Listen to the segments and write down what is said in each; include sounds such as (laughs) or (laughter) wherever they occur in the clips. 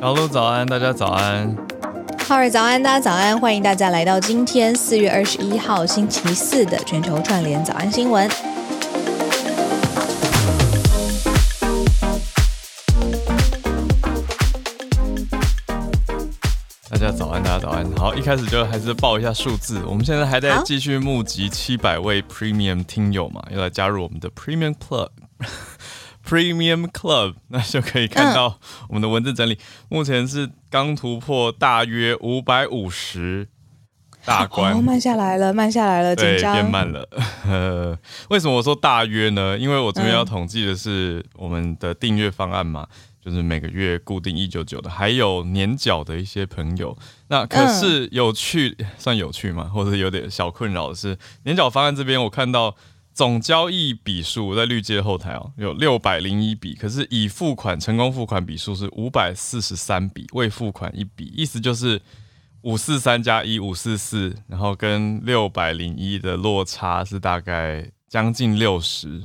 小鹿早安，大家早安。浩尔早安，大家早安。欢迎大家来到今天四月二十一号星期四的全球串联早安新闻。大家早安，大家早安。好，一开始就还是报一下数字。我们现在还在继续募集七百位 Premium 听友嘛，要来加入我们的 Premium Club。Premium Club，(laughs) 那就可以看到我们的文字整理。嗯、目前是刚突破大约五百五十大关，哦，慢下来了，慢下来了，对，变慢了。呃，(laughs) 为什么我说大约呢？因为我这边要统计的是我们的订阅方案嘛，嗯、就是每个月固定一九九的，还有年缴的一些朋友。那可是有趣，嗯、算有趣吗？或者有点小困扰的是，年缴方案这边我看到。总交易笔数在绿界后台哦，有六百零一笔，可是已付款成功付款笔数是五百四十三笔，未付款一笔，意思就是五四三加一五四四，然后跟六百零一的落差是大概将近六十，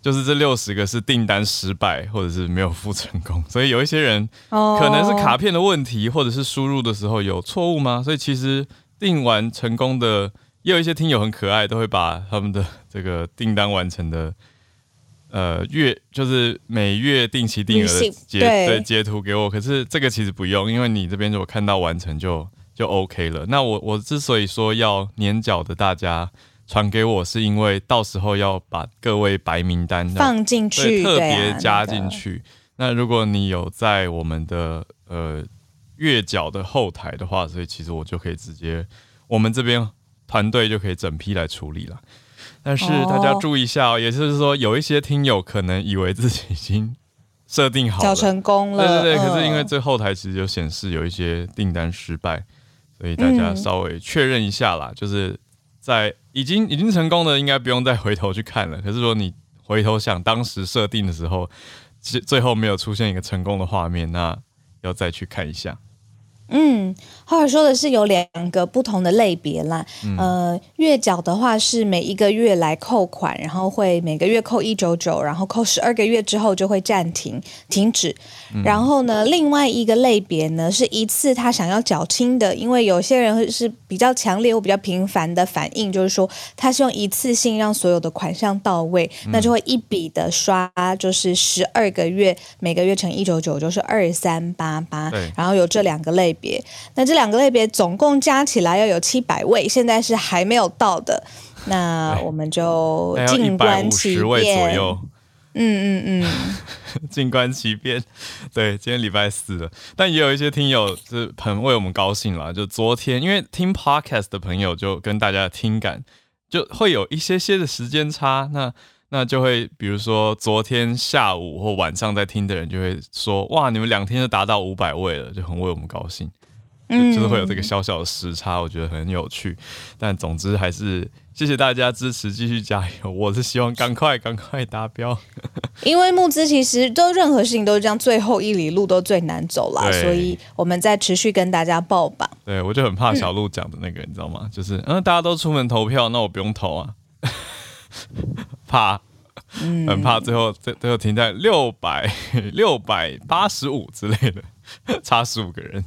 就是这六十个是订单失败或者是没有付成功，所以有一些人可能是卡片的问题，或者是输入的时候有错误吗？所以其实订完成功的。也有一些听友很可爱，都会把他们的这个订单完成的，呃，月就是每月定期定额的截对，对截图给我。可是这个其实不用，因为你这边如果看到完成就就 OK 了。那我我之所以说要年缴的大家传给我，是因为到时候要把各位白名单放进去，特别加进去。那，那如果你有在我们的呃月缴的后台的话，所以其实我就可以直接我们这边。团队就可以整批来处理了，但是大家注意一下哦，也就是说，有一些听友可能以为自己已经设定好了，成功了，对对对，可是因为这后台其实就显示有一些订单失败，所以大家稍微确认一下啦，就是在已经已经成功的，应该不用再回头去看了。可是说你回头想当时设定的时候，最最后没有出现一个成功的画面，那要再去看一下。嗯，浩尔说的是有两个不同的类别啦。嗯、呃，月缴的话是每一个月来扣款，然后会每个月扣一九九，然后扣十二个月之后就会暂停停止。嗯、然后呢，另外一个类别呢是一次他想要缴清的，因为有些人是比较强烈或比较频繁的反应，就是说他是用一次性让所有的款项到位，嗯、那就会一笔的刷，就是十二个月，每个月乘一九九就是二三八八。然后有这两个类。别，那这两个类别总共加起来要有七百位，现在是还没有到的，那我们就静观其变。嗯嗯嗯，(laughs) 静观其变。(laughs) 对，今天礼拜四了，但也有一些听友是很为我们高兴啦。就昨天，因为听 podcast 的朋友就跟大家的听感就会有一些些的时间差，那。那就会，比如说昨天下午或晚上在听的人就会说，哇，你们两天就达到五百位了，就很为我们高兴。嗯，就是会有这个小小的时差，我觉得很有趣。但总之还是谢谢大家支持，继续加油。(laughs) 我是希望赶快赶快达标，(laughs) 因为募资其实都任何事情都是这样，最后一里路都最难走啦，所以我们在持续跟大家报榜。对，我就很怕小鹿讲的那个，嗯、你知道吗？就是嗯，大家都出门投票，那我不用投啊。(laughs) 怕，很怕最后最最后停在六百六百八十五之类的，差十五个人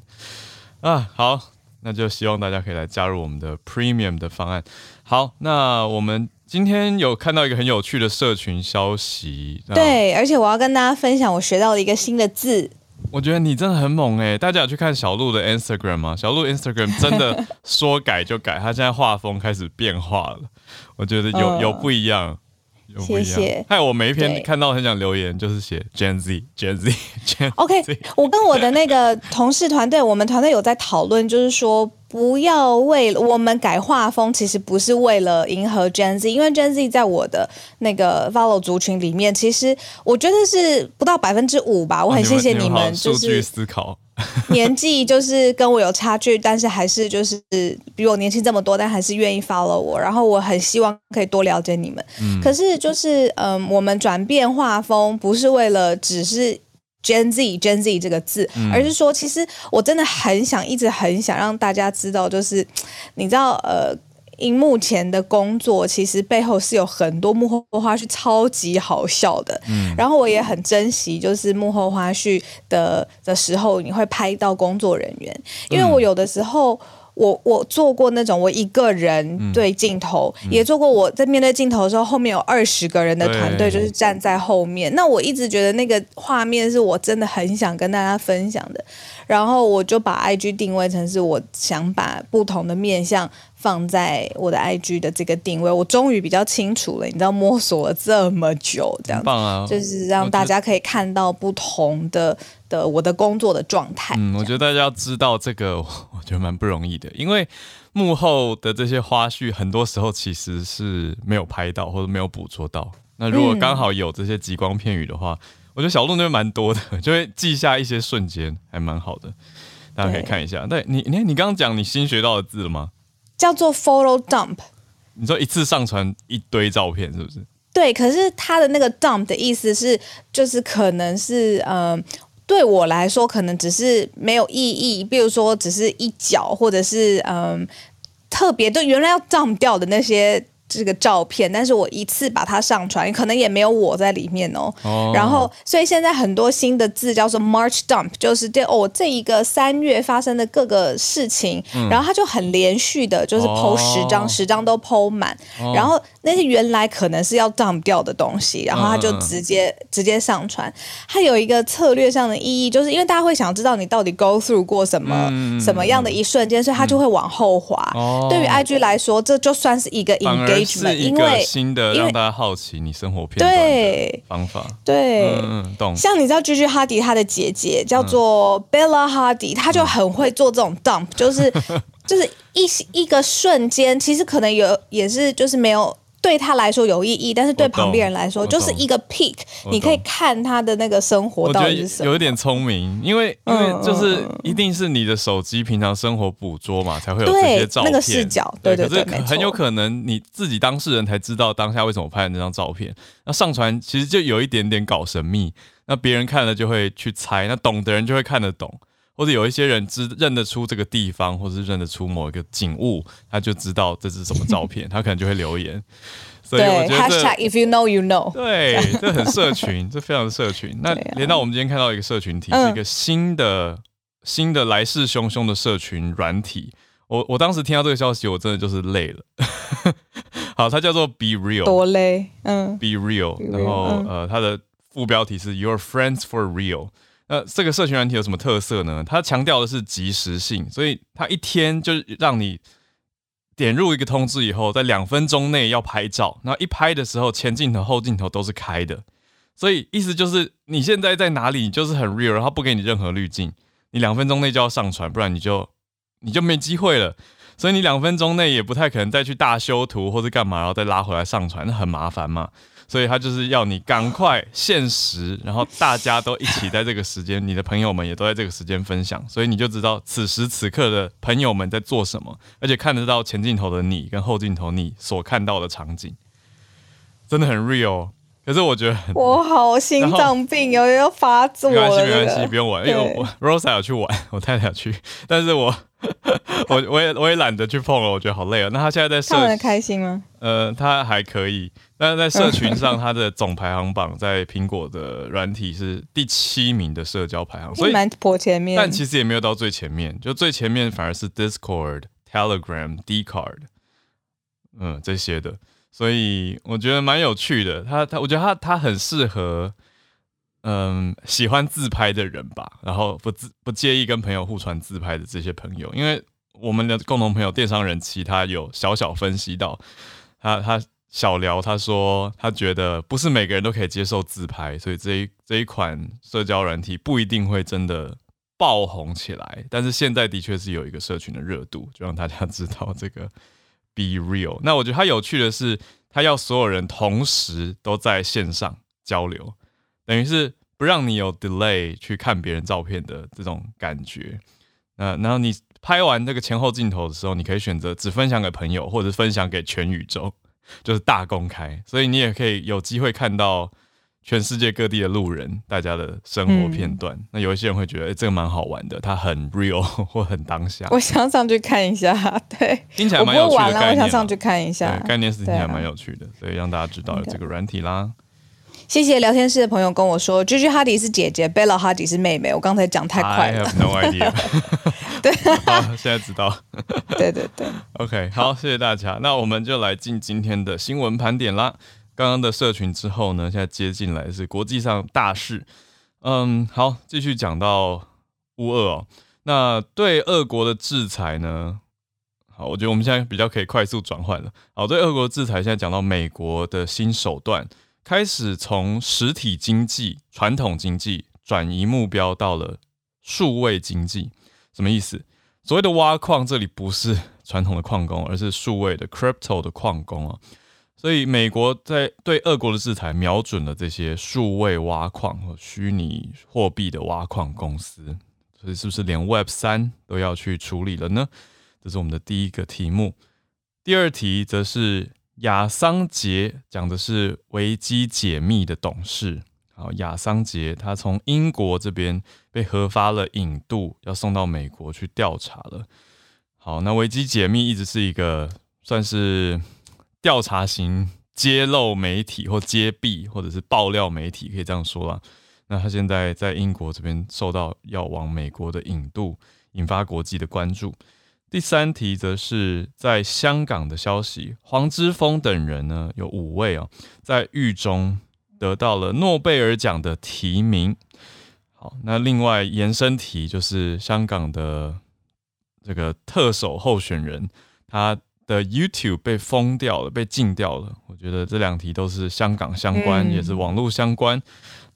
啊。好，那就希望大家可以来加入我们的 Premium 的方案。好，那我们今天有看到一个很有趣的社群消息，对，而且我要跟大家分享我学到了一个新的字。我觉得你真的很猛哎！大家有去看小鹿的 Instagram 吗？小鹿 Instagram 真的说改就改，他现在画风开始变化了。我觉得有、(laughs) 有不一样。谢谢。还有我每一篇看到很想留言，就是写 Gen Z Gen Z Gen。OK，我跟我的那个同事团队，我们团队有在讨论，就是说。不要为我们改画风，其实不是为了迎合 Gen Z，因为 Gen Z 在我的那个 follow 族群里面，其实我觉得是不到百分之五吧。我很谢谢你们，就是数据思考，(laughs) 年纪就是跟我有差距，但是还是就是比我年轻这么多，但还是愿意 follow 我。然后我很希望可以多了解你们。嗯，可是就是嗯，我们转变画风不是为了只是。Gen Z Gen Z 这个字，而是说，其实我真的很想，一直很想让大家知道，就是你知道，呃，荧幕前的工作，其实背后是有很多幕后花絮，超级好笑的。嗯，然后我也很珍惜，就是幕后花絮的的时候，你会拍到工作人员，因为我有的时候。我我做过那种我一个人对镜头，嗯、也做过我在面对镜头的时候，后面有二十个人的团队，就是站在后面。那我一直觉得那个画面是我真的很想跟大家分享的，然后我就把 IG 定位成是我想把不同的面向。放在我的 IG 的这个定位，我终于比较清楚了。你知道，摸索了这么久，这样子，啊、就是让大家可以看到不同的的我的工作的状态。嗯，我觉得大家要知道这个，(laughs) 我觉得蛮不容易的，因为幕后的这些花絮，很多时候其实是没有拍到或者没有捕捉到。那如果刚好有这些极光片语的话，嗯、我觉得小鹿那边蛮多的，就会记下一些瞬间，还蛮好的。大家可以看一下。对，你你你刚刚讲你新学到的字了吗？叫做 photo dump，你说一次上传一堆照片是不是？对，可是它的那个 dump 的意思是，就是可能是，嗯、呃，对我来说可能只是没有意义，比如说只是一角，或者是嗯、呃，特别对原来要 dump 掉的那些。这个照片，但是我一次把它上传，可能也没有我在里面哦。Oh. 然后，所以现在很多新的字叫做 March Dump，就是这哦这一个三月发生的各个事情，嗯、然后它就很连续的，就是 po 十张，十、oh. 张都 po 满。Oh. 然后那些原来可能是要 dump 掉的东西，然后它就直接、uh. 直接上传。它有一个策略上的意义，就是因为大家会想知道你到底 go through 过什么、嗯、什么样的一瞬间，所以它就会往后滑。Oh. 对于 IG 来说，这就算是一个 engage。是一个新的让大家好奇你生活片段的方法，对，嗯，懂。像你知道 Gigi Hadid 他的姐姐叫做 Bella Hadid，她就很会做这种 dump，就是 (laughs) 就是一一个瞬间，其实可能有也是就是没有。对他来说有意义，但是对旁边人来说就是一个 peak，你可以看他的那个生活到底是什么。有一点聪明，因为因为就是一定是你的手机平常生活捕捉嘛，才会有这些照片。那个视角，对对对，可是很有可能你自己当事人才知道当下为什么拍的那张照片。那上传其实就有一点点搞神秘，那别人看了就会去猜，那懂的人就会看得懂。或者有一些人知认得出这个地方，或者是认得出某一个景物，他就知道这是什么照片，(laughs) 他可能就会留言。(laughs) 所以我觉得 if you know you know，对，这很社群，(laughs) 这非常的社群。那连到我们今天看到一个社群体，是一个新的、新的来势汹汹的社群软体。我我当时听到这个消息，我真的就是累了。好，它叫做 Be Real，多累，嗯，Be Real。然后呃，它的副标题是 Your Friends for Real。那这个社群软体有什么特色呢？它强调的是即时性，所以它一天就让你点入一个通知以后，在两分钟内要拍照。那一拍的时候，前镜头、后镜头都是开的，所以意思就是你现在在哪里，你就是很 real，然后不给你任何滤镜，你两分钟内就要上传，不然你就你就没机会了。所以你两分钟内也不太可能再去大修图或者干嘛，然后再拉回来上传，那很麻烦嘛。所以他就是要你赶快限时，然后大家都一起在这个时间，你的朋友们也都在这个时间分享，所以你就知道此时此刻的朋友们在做什么，而且看得到前镜头的你跟后镜头你所看到的场景，真的很 real。可是我觉得我好心脏病，有要发作了。(laughs) 没关系，没关系，不用玩，因为我 Rosa 有去玩，我太太有去，但是我。(laughs) 我我也我也懒得去碰了，我觉得好累啊。那他现在在社，开心吗？呃，他还可以，但是在社群上，(laughs) 他的总排行榜在苹果的软体是第七名的社交排行，所以蛮颇前面。但其实也没有到最前面，就最前面反而是 Discord、Telegram、Dcard，嗯，这些的。所以我觉得蛮有趣的。他他，我觉得他他很适合。嗯，喜欢自拍的人吧，然后不自不介意跟朋友互传自拍的这些朋友，因为我们的共同朋友电商人其，他有小小分析到，他他小聊他说他觉得不是每个人都可以接受自拍，所以这一这一款社交软体不一定会真的爆红起来，但是现在的确是有一个社群的热度，就让大家知道这个 (laughs) Be Real。那我觉得他有趣的是，他要所有人同时都在线上交流。等于是不让你有 delay 去看别人照片的这种感觉，呃，然后你拍完这个前后镜头的时候，你可以选择只分享给朋友，或者分享给全宇宙，就是大公开，所以你也可以有机会看到全世界各地的路人大家的生活片段。嗯、那有一些人会觉得，哎、欸，这个蛮好玩的，它很 real (laughs) 或很当下。我想上去看一下，对，听起来蛮有趣的概念。我想上去看一下，概念是听起来蛮有趣的，所以让大家知道有这个软体啦。谢谢聊天室的朋友跟我说，Gigi Hadid 是姐姐，Bella Hadid 是妹妹。我刚才讲太快了。I have no idea。(laughs) 对，好，现在知道。(laughs) 对对对。OK，好，谢谢大家。那我们就来进今天的新闻盘点啦。刚刚的社群之后呢，现在接进来是国际上大事。嗯，好，继续讲到乌俄哦。那对俄国的制裁呢？好，我觉得我们现在比较可以快速转换了。好，对俄国制裁，现在讲到美国的新手段。开始从实体经济、传统经济转移目标到了数位经济，什么意思？所谓的挖矿，这里不是传统的矿工，而是数位的 crypto 的矿工啊。所以美国在对俄国的制裁，瞄准了这些数位挖矿和虚拟货币的挖矿公司。所以是不是连 Web 三都要去处理了呢？这是我们的第一个题目。第二题则是。亚桑杰讲的是维基解密的董事。好，亚桑杰他从英国这边被核发了引渡，要送到美国去调查了。好，那维基解密一直是一个算是调查型揭露媒体或揭弊或者是爆料媒体，可以这样说啦。那他现在在英国这边受到要往美国的引渡，引发国际的关注。第三题则是在香港的消息，黄之锋等人呢，有五位哦，在狱中得到了诺贝尔奖的提名。好，那另外延伸题就是香港的这个特首候选人，他的 YouTube 被封掉了，被禁掉了。我觉得这两题都是香港相关，嗯、也是网络相关，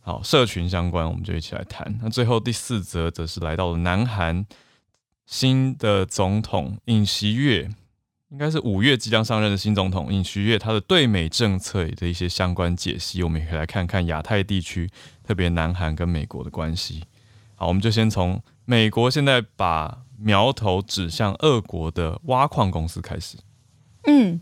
好，社群相关，我们就一起来谈。那最后第四则则是来到了南韩。新的总统尹锡悦，应该是五月即将上任的新总统尹锡悦，他的对美政策的一些相关解析，我们也可以来看看亚太地区，特别南韩跟美国的关系。好，我们就先从美国现在把苗头指向俄国的挖矿公司开始。嗯。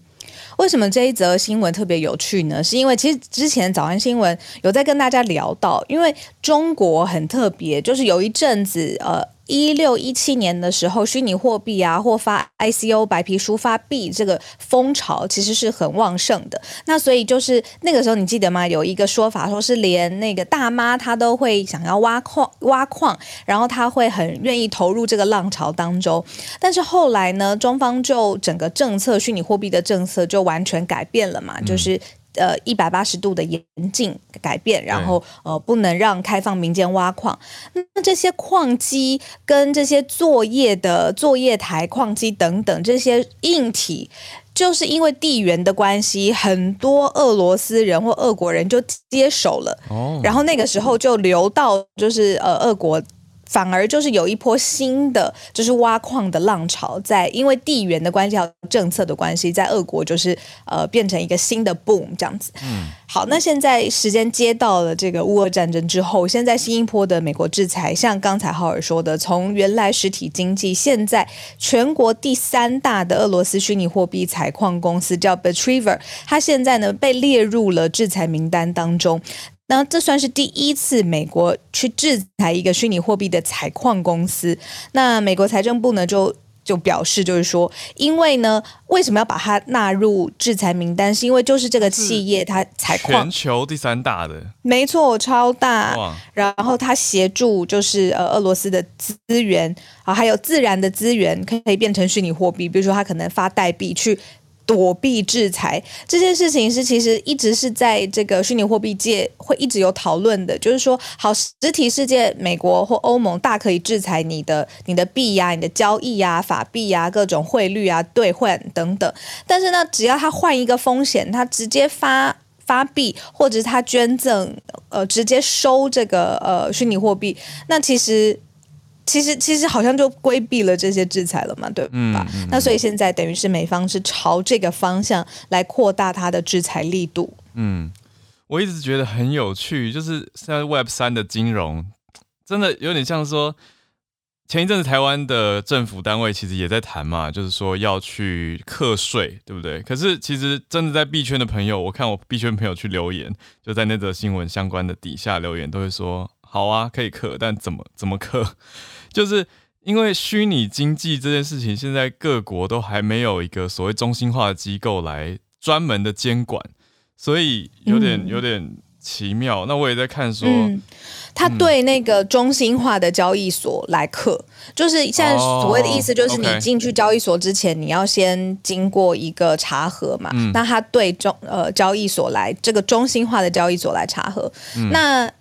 为什么这一则新闻特别有趣呢？是因为其实之前早安新闻有在跟大家聊到，因为中国很特别，就是有一阵子，呃，一六一七年的时候，虚拟货币啊，或发 ICO 白皮书发币这个风潮其实是很旺盛的。那所以就是那个时候，你记得吗？有一个说法说是连那个大妈她都会想要挖矿挖矿，然后她会很愿意投入这个浪潮当中。但是后来呢，中方就整个政策虚拟货币的政策就完全改变了嘛，就是呃一百八十度的严禁改变，然后呃不能让开放民间挖矿。那这些矿机跟这些作业的作业台、矿机等等这些硬体，就是因为地缘的关系，很多俄罗斯人或俄国人就接手了。哦，然后那个时候就流到就是呃俄国。反而就是有一波新的，就是挖矿的浪潮，在因为地缘的关系和政策的关系，在俄国就是呃变成一个新的 boom 这样子。嗯，好，那现在时间接到了这个乌俄战争之后，现在新一波的美国制裁，像刚才浩尔说的，从原来实体经济，现在全国第三大的俄罗斯虚拟货币采矿公司叫 Betriver，它现在呢被列入了制裁名单当中。那这算是第一次美国去制裁一个虚拟货币的采矿公司。那美国财政部呢就就表示，就是说，因为呢，为什么要把它纳入制裁名单？是因为就是这个企业它采矿全球第三大的，没错，超大。然后它协助就是呃俄罗斯的资源啊，还有自然的资源可以变成虚拟货币，比如说它可能发代币去。躲避制裁这件事情是其实一直是在这个虚拟货币界会一直有讨论的，就是说，好，实体世界，美国或欧盟大可以制裁你的你的币呀、你的交易呀、啊、法币呀、啊、各种汇率啊、兑换等等，但是呢，只要他换一个风险，他直接发发币，或者他捐赠，呃，直接收这个呃虚拟货币，那其实。其实其实好像就规避了这些制裁了嘛，对吧？那所以现在等于是美方是朝这个方向来扩大它的制裁力度。嗯，我一直觉得很有趣，就是现在 Web 三的金融真的有点像说，前一阵子台湾的政府单位其实也在谈嘛，就是说要去课税，对不对？可是其实真的在币圈的朋友，我看我币圈朋友去留言，就在那则新闻相关的底下留言，都会说好啊，可以课，但怎么怎么课？就是因为虚拟经济这件事情，现在各国都还没有一个所谓中心化的机构来专门的监管，所以有点有点奇妙。那我也在看说。嗯他对那个中心化的交易所来客，嗯、就是现在所谓的意思，就是你进去交易所之前，你要先经过一个查核嘛。嗯、那他对中呃交易所来这个中心化的交易所来查核。嗯、那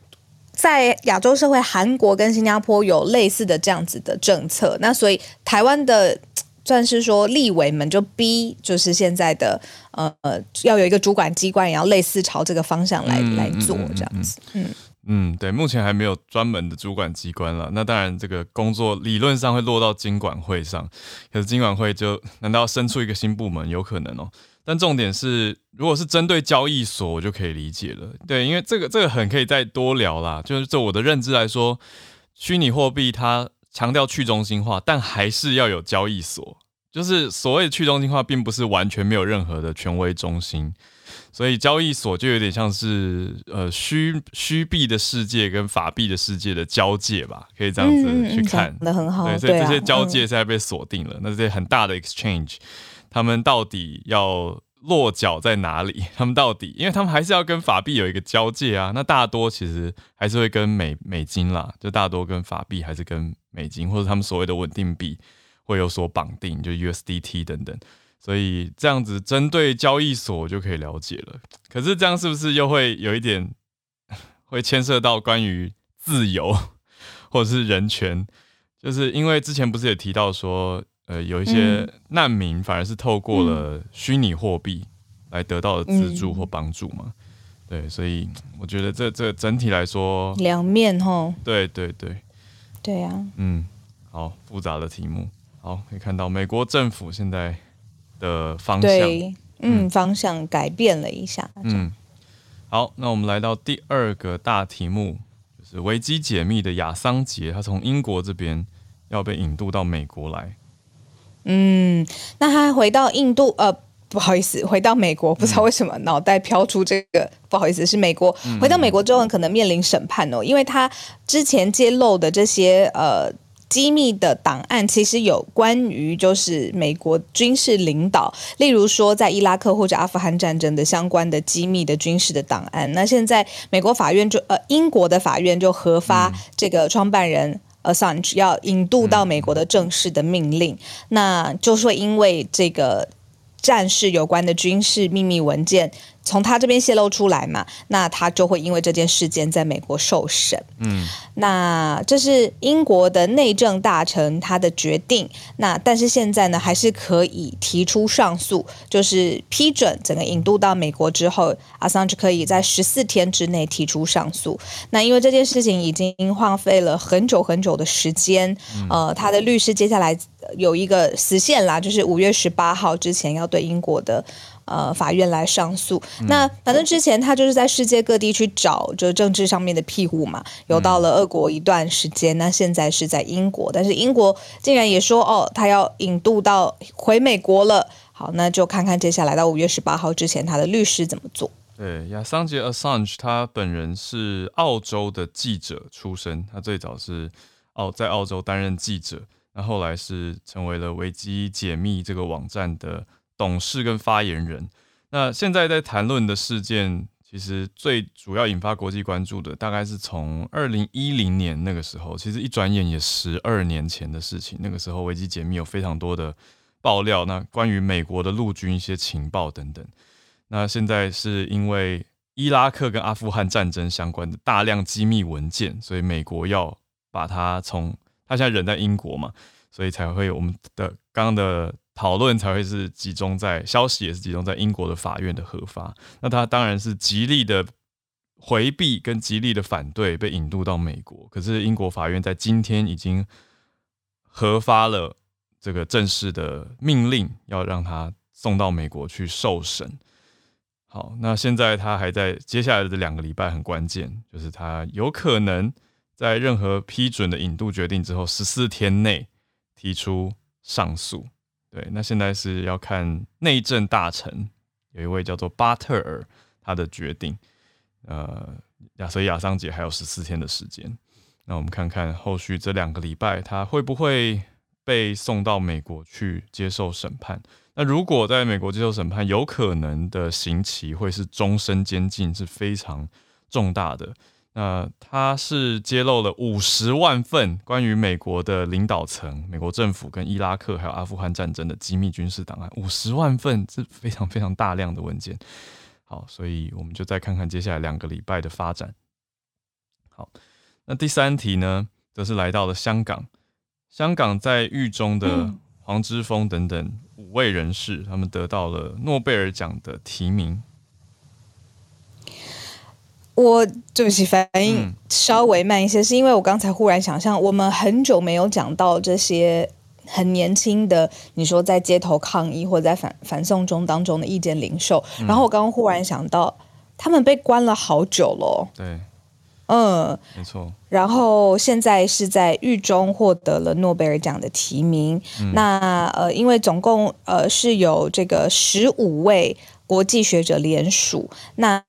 在亚洲社会，韩国跟新加坡有类似的这样子的政策。那所以台湾的算是说立委们就逼，就是现在的呃要有一个主管机关，也要类似朝这个方向来、嗯、来做这样子。嗯。嗯，对，目前还没有专门的主管机关了。那当然，这个工作理论上会落到金管会上，可是金管会就难道要生出一个新部门？有可能哦。但重点是，如果是针对交易所，我就可以理解了。对，因为这个这个很可以再多聊啦。就是就我的认知来说，虚拟货币它强调去中心化，但还是要有交易所。就是所谓的去中心化，并不是完全没有任何的权威中心。所以交易所就有点像是呃虚虚币的世界跟法币的世界的交界吧，可以这样子去看。的、嗯、很好。对，所以这些交界现在被锁定了。那这些很大的 exchange，他们到底要落脚在哪里？(laughs) 他们到底，因为他们还是要跟法币有一个交界啊。那大多其实还是会跟美美金啦，就大多跟法币还是跟美金或者他们所谓的稳定币会有所绑定，就 USDT 等等。所以这样子针对交易所就可以了解了。可是这样是不是又会有一点 (laughs) 会牵涉到关于自由或者是人权？就是因为之前不是也提到说，呃，有一些难民反而是透过了虚拟货币来得到的资助或帮助嘛？对，所以我觉得这这整体来说两面吼。对对对，对呀。嗯，好复杂的题目。好，可以看到美国政府现在。的方向，对，嗯，方向改变了一下。嗯，好，那我们来到第二个大题目，就是维基解密的亚桑杰，他从英国这边要被引渡到美国来。嗯，那他回到印度，呃，不好意思，回到美国，不知道为什么脑袋飘出这个，不好意思，是美国。回到美国之后，可能面临审判哦，因为他之前揭露的这些，呃。机密的档案其实有关于就是美国军事领导，例如说在伊拉克或者阿富汗战争的相关的机密的军事的档案。那现在美国法院就呃英国的法院就核发这个创办人 Assange 要引渡到美国的正式的命令，那就说因为这个战事有关的军事秘密文件。从他这边泄露出来嘛，那他就会因为这件事件在美国受审。嗯，那这是英国的内政大臣他的决定。那但是现在呢，还是可以提出上诉，就是批准整个引渡到美国之后，阿桑就可以在十四天之内提出上诉。那因为这件事情已经荒废了很久很久的时间，嗯、呃，他的律师接下来有一个时限啦，就是五月十八号之前要对英国的。呃，法院来上诉。嗯、那反正之前他就是在世界各地去找，就政治上面的庇护嘛。有到了俄国一段时间，嗯、那现在是在英国，但是英国竟然也说哦，他要引渡到回美国了。好，那就看看接下来到五月十八号之前，他的律师怎么做。对，亚桑杰 Assange 他本人是澳洲的记者出身，他最早是澳在澳洲担任记者，那后来是成为了维基解密这个网站的。董事跟发言人，那现在在谈论的事件，其实最主要引发国际关注的，大概是从二零一零年那个时候，其实一转眼也十二年前的事情。那个时候维基解密有非常多的爆料，那关于美国的陆军一些情报等等。那现在是因为伊拉克跟阿富汗战争相关的大量机密文件，所以美国要把它从他现在人在英国嘛，所以才会有我们的刚刚的。讨论才会是集中在消息，也是集中在英国的法院的核发。那他当然是极力的回避跟极力的反对被引渡到美国。可是英国法院在今天已经核发了这个正式的命令，要让他送到美国去受审。好，那现在他还在接下来的两个礼拜很关键，就是他有可能在任何批准的引渡决定之后，十四天内提出上诉。对，那现在是要看内政大臣有一位叫做巴特尔他的决定。呃，亚所以亚桑杰还有十四天的时间。那我们看看后续这两个礼拜他会不会被送到美国去接受审判。那如果在美国接受审判，有可能的刑期会是终身监禁，是非常重大的。那他是揭露了五十万份关于美国的领导层、美国政府跟伊拉克还有阿富汗战争的机密军事档案，五十万份是非常非常大量的文件。好，所以我们就再看看接下来两个礼拜的发展。好，那第三题呢，则是来到了香港。香港在狱中的黄之锋等等五位人士，他们得到了诺贝尔奖的提名。我对不起，反应稍微慢一些，是因为我刚才忽然想象，我们很久没有讲到这些很年轻的，你说在街头抗议或者在反反送中当中的意见领袖，然后我刚刚忽然想到，他们被关了好久了。对，嗯，没错。然后现在是在狱中获得了诺贝尔奖的提名。嗯、那呃，因为总共呃是有这个十五位。国际学者联署，那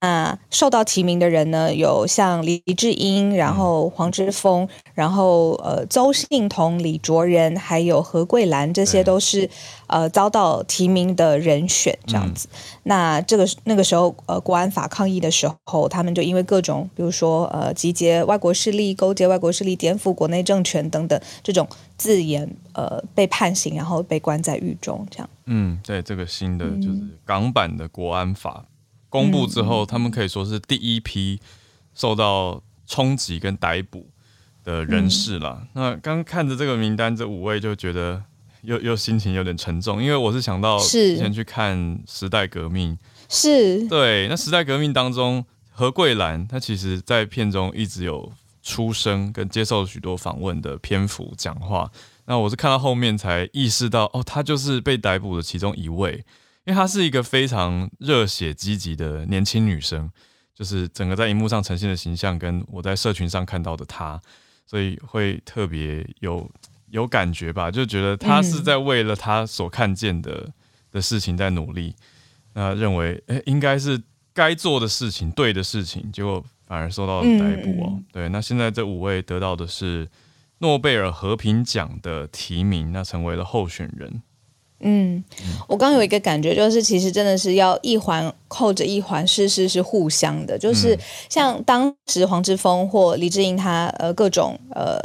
受到提名的人呢，有像李智英，然后黄之锋，然后呃邹幸彤、李卓人，还有何桂兰，这些都是呃遭到提名的人选，这样子。嗯、那这个那个时候呃国安法抗议的时候，他们就因为各种，比如说呃集结外国势力、勾结外国势力、颠覆国内政权等等这种字眼，呃被判刑，然后被关在狱中，这样。嗯，对，这个新的就是港版的国安法公布之后，嗯、他们可以说是第一批受到冲击跟逮捕的人士了。嗯、那刚看着这个名单，这五位就觉得又又心情有点沉重，因为我是想到之前去看时代革命，是对，那时代革命当中何桂兰她其实在片中一直有出声跟接受许多访问的篇幅讲话。那我是看到后面才意识到，哦，她就是被逮捕的其中一位，因为她是一个非常热血积极的年轻女生，就是整个在荧幕上呈现的形象跟我在社群上看到的她，所以会特别有有感觉吧，就觉得他是在为了他所看见的的事情在努力，那认为诶应该是该做的事情，对的事情，结果反而受到了逮捕哦。对，那现在这五位得到的是。诺贝尔和平奖的提名，那成为了候选人。嗯，我刚有一个感觉，就是其实真的是要一环扣着一环，事事是互相的。就是像当时黄之锋或李志英他呃各种呃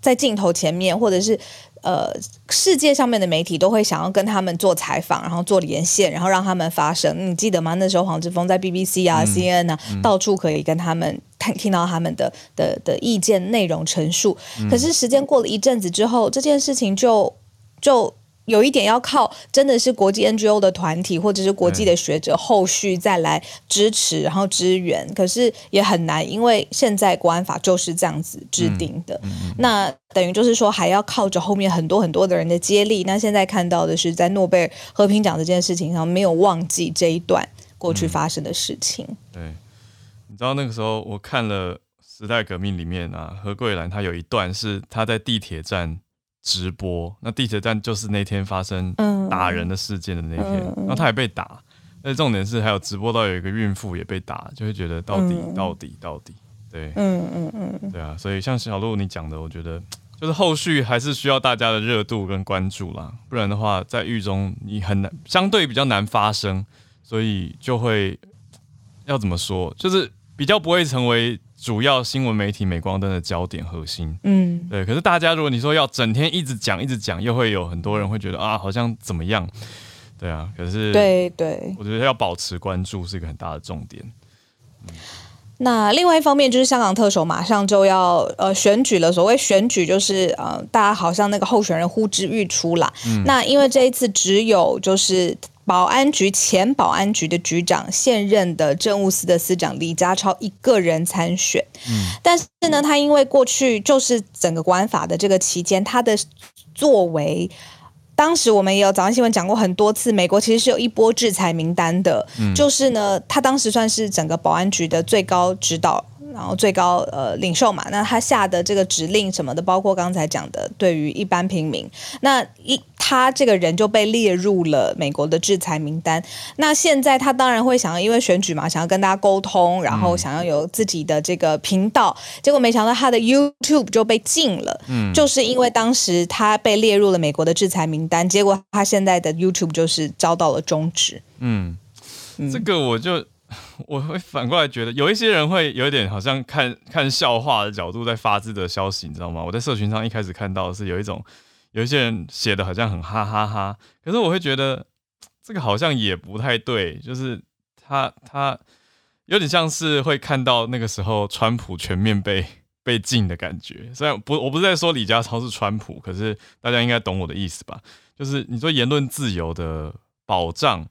在镜头前面，或者是。呃，世界上面的媒体都会想要跟他们做采访，然后做连线，然后让他们发声。你记得吗？那时候黄之锋在 BBC 啊、嗯、CNN 啊，嗯、到处可以跟他们听听到他们的的的意见内容陈述。嗯、可是时间过了一阵子之后，这件事情就就。有一点要靠真的是国际 NGO 的团体或者是国际的学者后续再来支持，然后支援，可是也很难，因为现在国安法就是这样子制定的。那等于就是说还要靠着后面很多很多的人的接力。那现在看到的是在诺贝尔和平奖这件事情上没有忘记这一段过去发生的事情。嗯、对，你知道那个时候我看了《时代革命》里面啊，何桂兰她有一段是她在地铁站。直播，那地铁站就是那天发生打人的事件的那天，嗯、然后他也被打。那重点是还有直播到有一个孕妇也被打，就会觉得到底、嗯、到底到底，对，嗯嗯嗯，对啊。所以像小鹿你讲的，我觉得就是后续还是需要大家的热度跟关注啦，不然的话在狱中你很难，相对比较难发生，所以就会要怎么说，就是比较不会成为。主要新闻媒体镁光灯的焦点核心，嗯，对。可是大家如果你说要整天一直讲一直讲，又会有很多人会觉得啊，好像怎么样？对啊。可是对对，我觉得要保持关注是一个很大的重点。嗯、那另外一方面就是香港特首马上就要呃选举了，所谓选举就是呃大家好像那个候选人呼之欲出啦。嗯、那因为这一次只有就是。保安局前保安局的局长，现任的政务司的司长李家超一个人参选，嗯，但是呢，他因为过去就是整个国安法的这个期间，他的作为，当时我们也有早上新闻讲过很多次，美国其实是有一波制裁名单的，嗯，就是呢，他当时算是整个保安局的最高指导。然后最高呃领袖嘛，那他下的这个指令什么的，包括刚才讲的，对于一般平民，那一他这个人就被列入了美国的制裁名单。那现在他当然会想要，因为选举嘛，想要跟大家沟通，然后想要有自己的这个频道，嗯、结果没想到他的 YouTube 就被禁了，嗯，就是因为当时他被列入了美国的制裁名单，结果他现在的 YouTube 就是遭到了终止，嗯，这个我就。(laughs) 我会反过来觉得，有一些人会有一点好像看看笑话的角度在发这个消息，你知道吗？我在社群上一开始看到是有一种，有一些人写的好像很哈哈哈，可是我会觉得这个好像也不太对，就是他他有点像是会看到那个时候川普全面被被禁的感觉。虽然不，我不是在说李家超是川普，可是大家应该懂我的意思吧？就是你说言论自由的保障。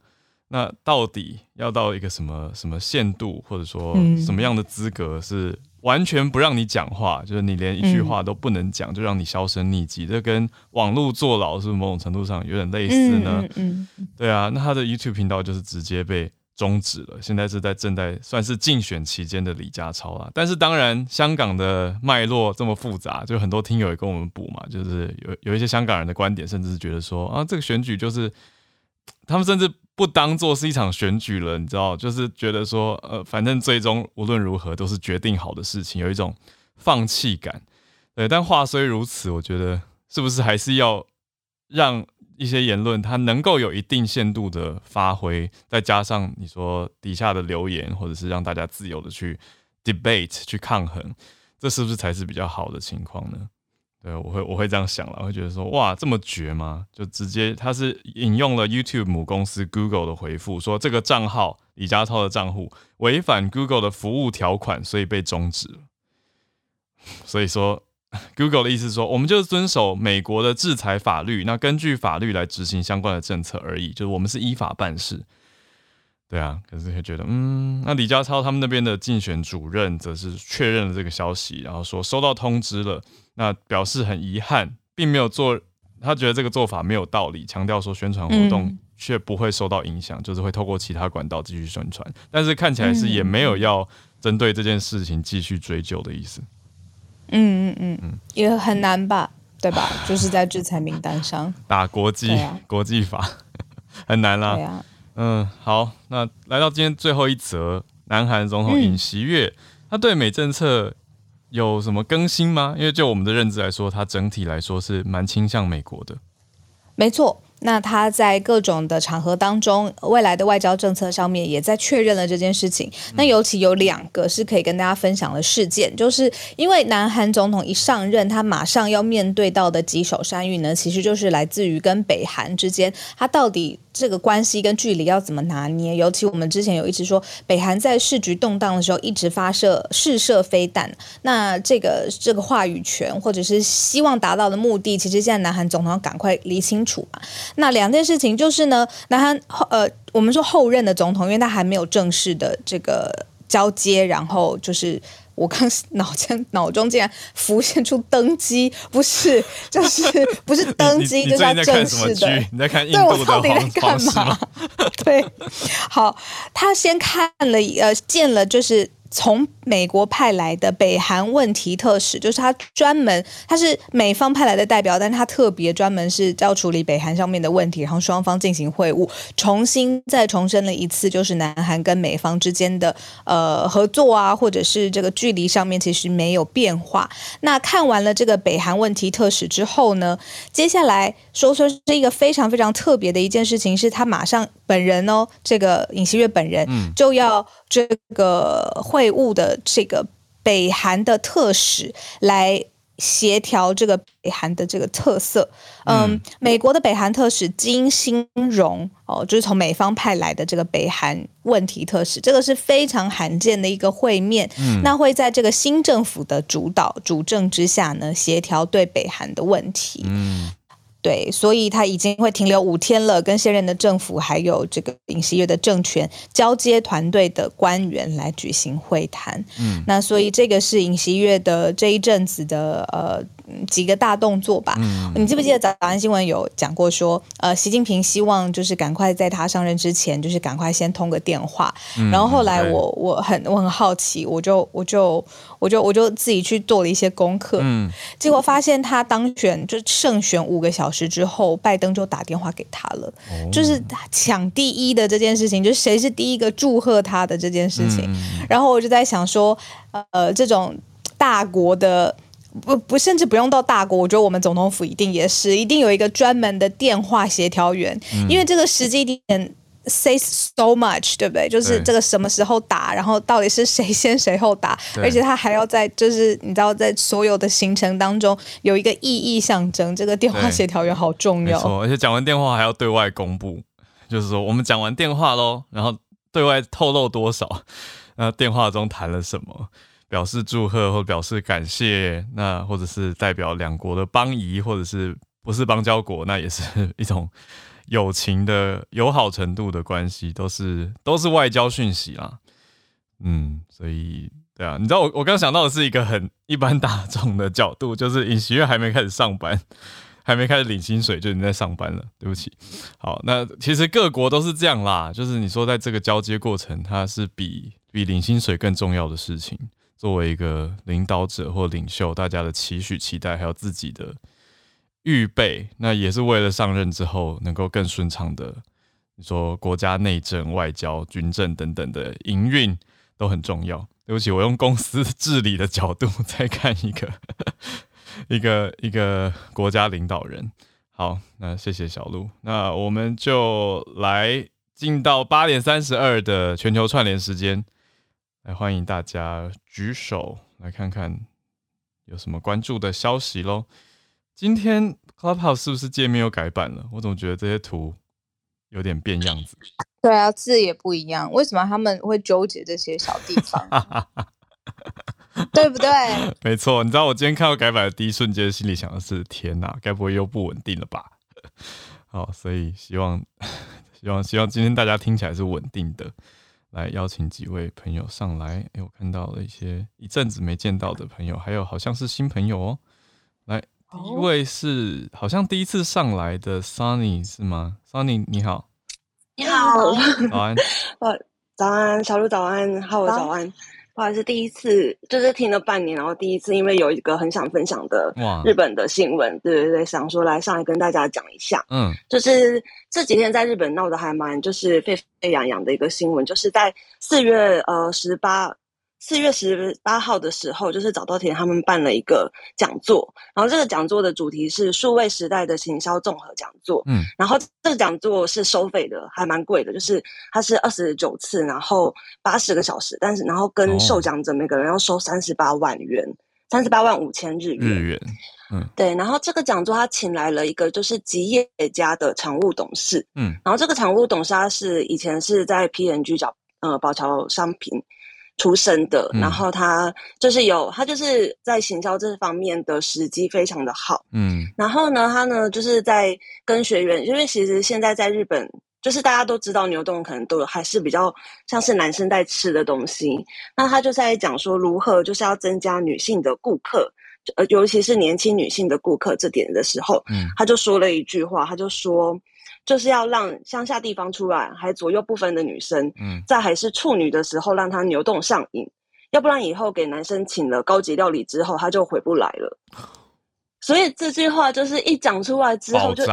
那到底要到一个什么什么限度，或者说什么样的资格是完全不让你讲话，就是你连一句话都不能讲，就让你销声匿迹？这跟网络坐牢是某种程度上有点类似呢？嗯，对啊，那他的 YouTube 频道就是直接被终止了。现在是在正在算是竞选期间的李家超啦。但是当然，香港的脉络这么复杂，就很多听友也跟我们补嘛，就是有有一些香港人的观点，甚至是觉得说啊，这个选举就是他们甚至。不当做是一场选举了，你知道，就是觉得说，呃，反正最终无论如何都是决定好的事情，有一种放弃感。对，但话虽如此，我觉得是不是还是要让一些言论它能够有一定限度的发挥，再加上你说底下的留言，或者是让大家自由的去 debate 去抗衡，这是不是才是比较好的情况呢？对，我会我会这样想了，我会觉得说，哇，这么绝吗？就直接他是引用了 YouTube 母公司 Google 的回复，说这个账号李家超的账户违反 Google 的服务条款，所以被终止。(laughs) 所以说，Google 的意思说，我们就是遵守美国的制裁法律，那根据法律来执行相关的政策而已，就是我们是依法办事。对啊，可是会觉得，嗯，那李家超他们那边的竞选主任则是确认了这个消息，然后说收到通知了，那表示很遗憾，并没有做，他觉得这个做法没有道理，强调说宣传活动却不会受到影响，嗯、就是会透过其他管道继续宣传，但是看起来是也没有要针对这件事情继续追究的意思。嗯嗯嗯嗯，也很难吧，对吧？就是在制裁名单上 (laughs) 打国际、啊、国际法 (laughs) 很难啦。嗯，好，那来到今天最后一则，南韩总统尹锡悦，他对美政策有什么更新吗？因为就我们的认知来说，它整体来说是蛮倾向美国的。没错。那他在各种的场合当中，未来的外交政策上面也在确认了这件事情。那尤其有两个是可以跟大家分享的事件，就是因为南韩总统一上任，他马上要面对到的棘手山芋呢，其实就是来自于跟北韩之间，他到底这个关系跟距离要怎么拿捏。尤其我们之前有一直说，北韩在时局动荡的时候一直发射试射飞弹，那这个这个话语权或者是希望达到的目的，其实现在南韩总统要赶快理清楚嘛。那两件事情就是呢，南韩后呃，我们说后任的总统，因为他还没有正式的这个交接，然后就是我刚脑间脑中竟然浮现出登基，不是，(laughs) 就是 (laughs) 不是登基，就是要正式的。你在看？对，我到底在干嘛？(laughs) 对，好，他先看了呃，见了就是。从美国派来的北韩问题特使，就是他专门，他是美方派来的代表，但他特别专门是要处理北韩上面的问题，然后双方进行会晤，重新再重申了一次，就是南韩跟美方之间的呃合作啊，或者是这个距离上面其实没有变化。那看完了这个北韩问题特使之后呢，接下来说说是一个非常非常特别的一件事情，是他马上本人哦，这个尹锡悦本人就要这个会。会晤的这个北韩的特使来协调这个北韩的这个特色，嗯，嗯，美国的北韩特使金星荣哦，就是从美方派来的这个北韩问题特使，这个是非常罕见的一个会面，嗯，那会在这个新政府的主导主政之下呢，协调对北韩的问题，嗯。对，所以他已经会停留五天了，跟现任的政府还有这个尹锡悦的政权交接团队的官员来举行会谈。嗯，那所以这个是尹锡悦的这一阵子的呃几个大动作吧。嗯，你记不记得早安新闻有讲过说，呃，习近平希望就是赶快在他上任之前，就是赶快先通个电话。嗯、然后后来我我很我很好奇，我就我就我就我就自己去做了一些功课。嗯，结果发现他当选就胜选五个小时之后，拜登就打电话给他了，哦、就是抢第一的这件事情，就是谁是第一个祝贺他的这件事情。嗯、然后我就在想说，呃，这种大国的。不不，甚至不用到大国，我觉得我们总统府一定也是，一定有一个专门的电话协调员，嗯、因为这个时机点 says so much，对不对？就是这个什么时候打，然后到底是谁先谁后打，而且他还要在，就是你知道，在所有的行程当中有一个意义象征，这个电话协调员好重要。没错，而且讲完电话还要对外公布，就是说我们讲完电话喽，然后对外透露多少，(laughs) 那电话中谈了什么。表示祝贺或表示感谢，那或者是代表两国的邦谊，或者是不是邦交国，那也是 (laughs) 一种友情的友好程度的关系，都是都是外交讯息啦。嗯，所以对啊，你知道我我刚想到的是一个很一般大众的角度，就是尹锡悦还没开始上班，还没开始领薪水就已经在上班了。对不起，好，那其实各国都是这样啦，就是你说在这个交接过程，它是比比领薪水更重要的事情。作为一个领导者或领袖，大家的期许、期待，还有自己的预备，那也是为了上任之后能够更顺畅的，你说国家内政、外交、军政等等的营运都很重要。对不起，我用公司治理的角度 (laughs) 再看一个一个一个国家领导人。好，那谢谢小鹿，那我们就来进到八点三十二的全球串联时间。来欢迎大家举手来看看有什么关注的消息喽。今天 Clubhouse 是不是界面又改版了？我总觉得这些图有点变样子。对啊，字也不一样。为什么他们会纠结这些小地方？(laughs) 对不对？没错。你知道我今天看到改版的第一瞬间，心里想的是：天哪，该不会又不稳定了吧？(laughs) 好，所以希望 (laughs) 希望希望今天大家听起来是稳定的。来邀请几位朋友上来，哎，我看到了一些一阵子没见到的朋友，还有好像是新朋友哦。来，第一位是好像第一次上来的 Sunny 是吗？Sunny 你好，你好，早安，(laughs) 呃，早安，小鹿早安，浩文早安。不好意思，第一次就是听了半年，然后第一次因为有一个很想分享的日本的新闻，对对对，想说来上来跟大家讲一下。嗯，就是这几天在日本闹得还蛮就是沸沸扬扬的一个新闻，就是在四月呃十八。四月十八号的时候，就是早稻田他们办了一个讲座，然后这个讲座的主题是数位时代的行销综合讲座。嗯，然后这个讲座是收费的，还蛮贵的，就是它是二十九次，然后八十个小时，但是然后跟受讲者每个人要收三十八万元，三十八万五千日元。日元，嗯，对。然后这个讲座他请来了一个就是吉野家的常务董事，嗯，然后这个常务董事他是以前是在 P N G 找呃宝桥商品。出身的，然后他就是有，他就是在行销这方面的时机非常的好，嗯，然后呢，他呢就是在跟学员，因为其实现在在日本，就是大家都知道牛丼可能都还是比较像是男生在吃的东西，那他就在讲说如何就是要增加女性的顾客，呃，尤其是年轻女性的顾客这点的时候，嗯，他就说了一句话，他就说。就是要让乡下地方出来还左右不分的女生，嗯，在还是处女的时候让她牛动上瘾，要不然以后给男生请了高级料理之后，她就回不来了。所以这句话就是一讲出来之后就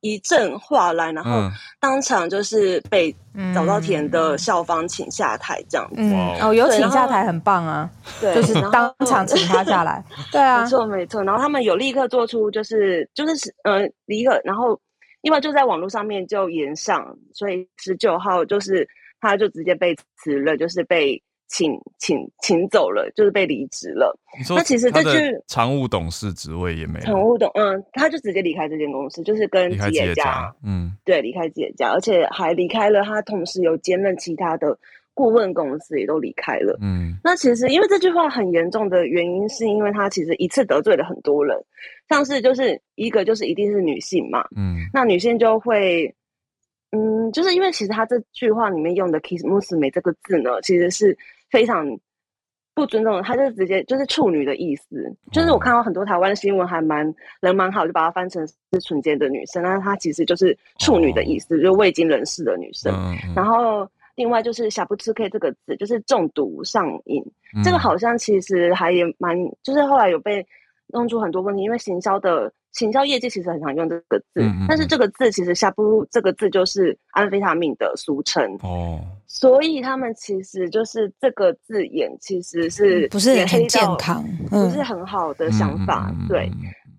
一阵话来，然后当场就是被早稻田的校方请下台这样子。嗯，哦，有请下台很棒啊，对，就是当场请他下来。(laughs) 对啊，没错没错。然后他们有立刻做出就是就是嗯、呃、立刻然后。因为就在网络上面就延上，所以十九号就是他就直接被辞了，就是被请请请走了，就是被离职了。你说那其实这就常务董事职位也没有。常务董嗯，他就直接离开这间公司，就是跟企业家嗯，对，离开企业家，而且还离开了他同时有兼任其他的。顾问公司也都离开了。嗯，那其实因为这句话很严重的原因，是因为他其实一次得罪了很多人，像是就是一个就是一定是女性嘛。嗯，那女性就会，嗯，就是因为其实他这句话里面用的 “kiss musume” 这个字呢，其实是非常不尊重，他就直接就是处女的意思。就是我看到很多台湾新闻还蛮人蛮好，就把它翻成是纯洁的女生，但是她其实就是处女的意思，就是未经人事的女生。然后另外就是“小不吃 K” 这个字，就是中毒上瘾。这个好像其实还也蛮，就是后来有被弄出很多问题，因为行销的。行销业界其实很常用这个字，嗯嗯，但是这个字其实“呷哺”这个字就是安非他命的俗称哦，所以他们其实就是这个字眼其实是不是很健康，不是很好的想法，嗯、对。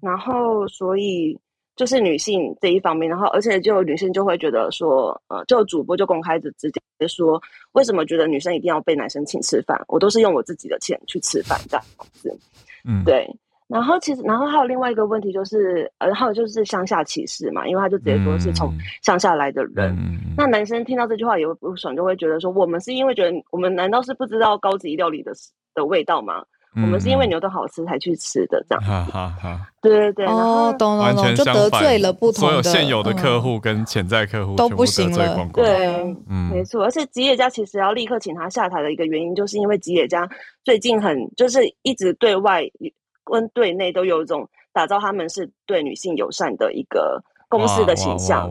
然后所以就是女性这一方面，然后而且就女性就会觉得说，呃，就主播就公开的直接说，为什么觉得女生一定要被男生请吃饭？我都是用我自己的钱去吃饭这样子，嗯，对。然后其实，然后还有另外一个问题就是，呃，还有就是乡下歧视嘛，因为他就直接说是从乡下来的人。嗯、那男生听到这句话也会不爽，就会觉得说，我们是因为觉得我们难道是不知道高级料理的的味道吗？嗯、我们是因为牛都好吃才去吃的，这样。哈哈哈。对对对。哦，懂懂懂，就得罪了不同所有现有的客户跟潜在客户、嗯、都不行了。对，嗯，没错。而且吉野家其实要立刻请他下台的一个原因，就是因为吉野家最近很就是一直对外。跟对内都有一种打造他们是对女性友善的一个公司的形象，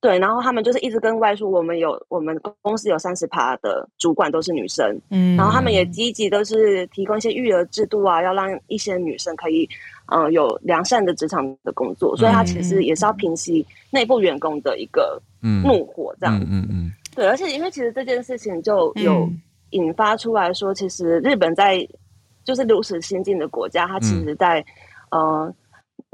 对，然后他们就是一直跟外说，我们有我们公司有三十趴的主管都是女生，嗯，然后他们也积极都是提供一些育儿制度啊，要让一些女生可以嗯、呃、有良善的职场的工作，所以他其实也是要平息内部员工的一个怒火，这样，嗯嗯嗯，对，而且因为其实这件事情就有引发出来说，其实日本在。就是如此先进的国家，它其实在，嗯、呃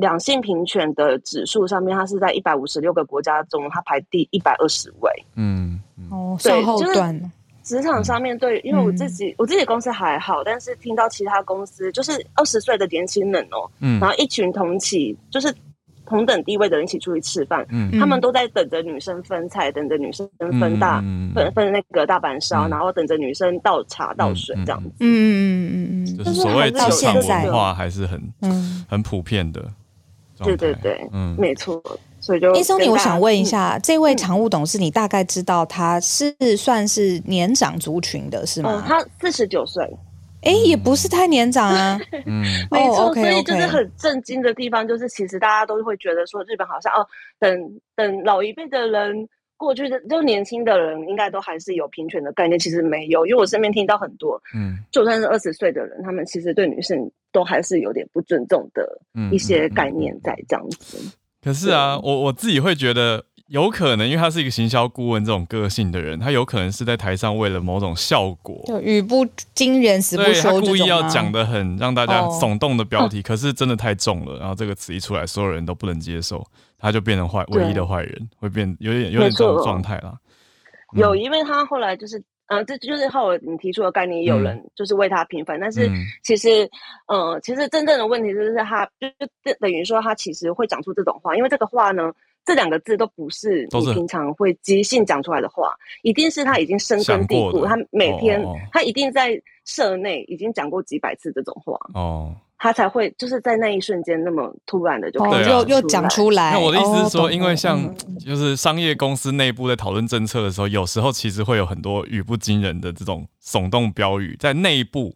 两性平权的指数上面，它是在一百五十六个国家中，它排第一百二十位。嗯，哦，对，就是职场上面对，因为我自己、嗯、我自己公司还好，但是听到其他公司，就是二十岁的年轻人哦，嗯，然后一群同起就是。同等地位的人一起出去吃饭，嗯，他们都在等着女生分菜，等着女生分大、嗯、分分那个大板烧，嗯、然后等着女生倒茶倒水这样子。嗯嗯嗯嗯嗯，就是所谓职场文化还是很嗯。很普遍的。对对对，嗯，没错。所以就，伊松尼，我想问一下，嗯、这位常务董事，你大概知道他是算是年长族群的是吗？嗯、他四十九岁。哎，也不是太年长啊。(laughs) 嗯，没错，所以就是很震惊的地方，就是其实大家都会觉得说，日本好像哦，等等老一辈的人过去的，就年轻的人应该都还是有平权的概念，其实没有，因为我身边听到很多，嗯，就算是二十岁的人，他们其实对女性都还是有点不尊重的一些概念在这样子。可是啊，我我自己会觉得。有可能，因为他是一个行销顾问这种个性的人，他有可能是在台上为了某种效果，就语不惊人死不休，他故意要讲的很让大家耸动的标题，(laughs) 哦、可是真的太重了，然后这个词一出来，所有人都不能接受，他就变成坏唯一的坏人，会变有点有点这种状态了。有，因为他后来就是，嗯、呃，这就是后来你提出的概念，也有人就是为他平反，嗯、但是其实，嗯、呃，其实真正的问题就是他，就等于说他其实会讲出这种话，因为这个话呢。这两个字都不是你平常会即兴讲出来的话，一定是他已经深根蒂固，他每天他一定在社内已经讲过几百次这种话。哦，他才会就是在那一瞬间那么突然的就又又讲出来。那我的意思是说，因为像就是商业公司内部在讨论政策的时候，有时候其实会有很多语不惊人的这种耸动标语，在内部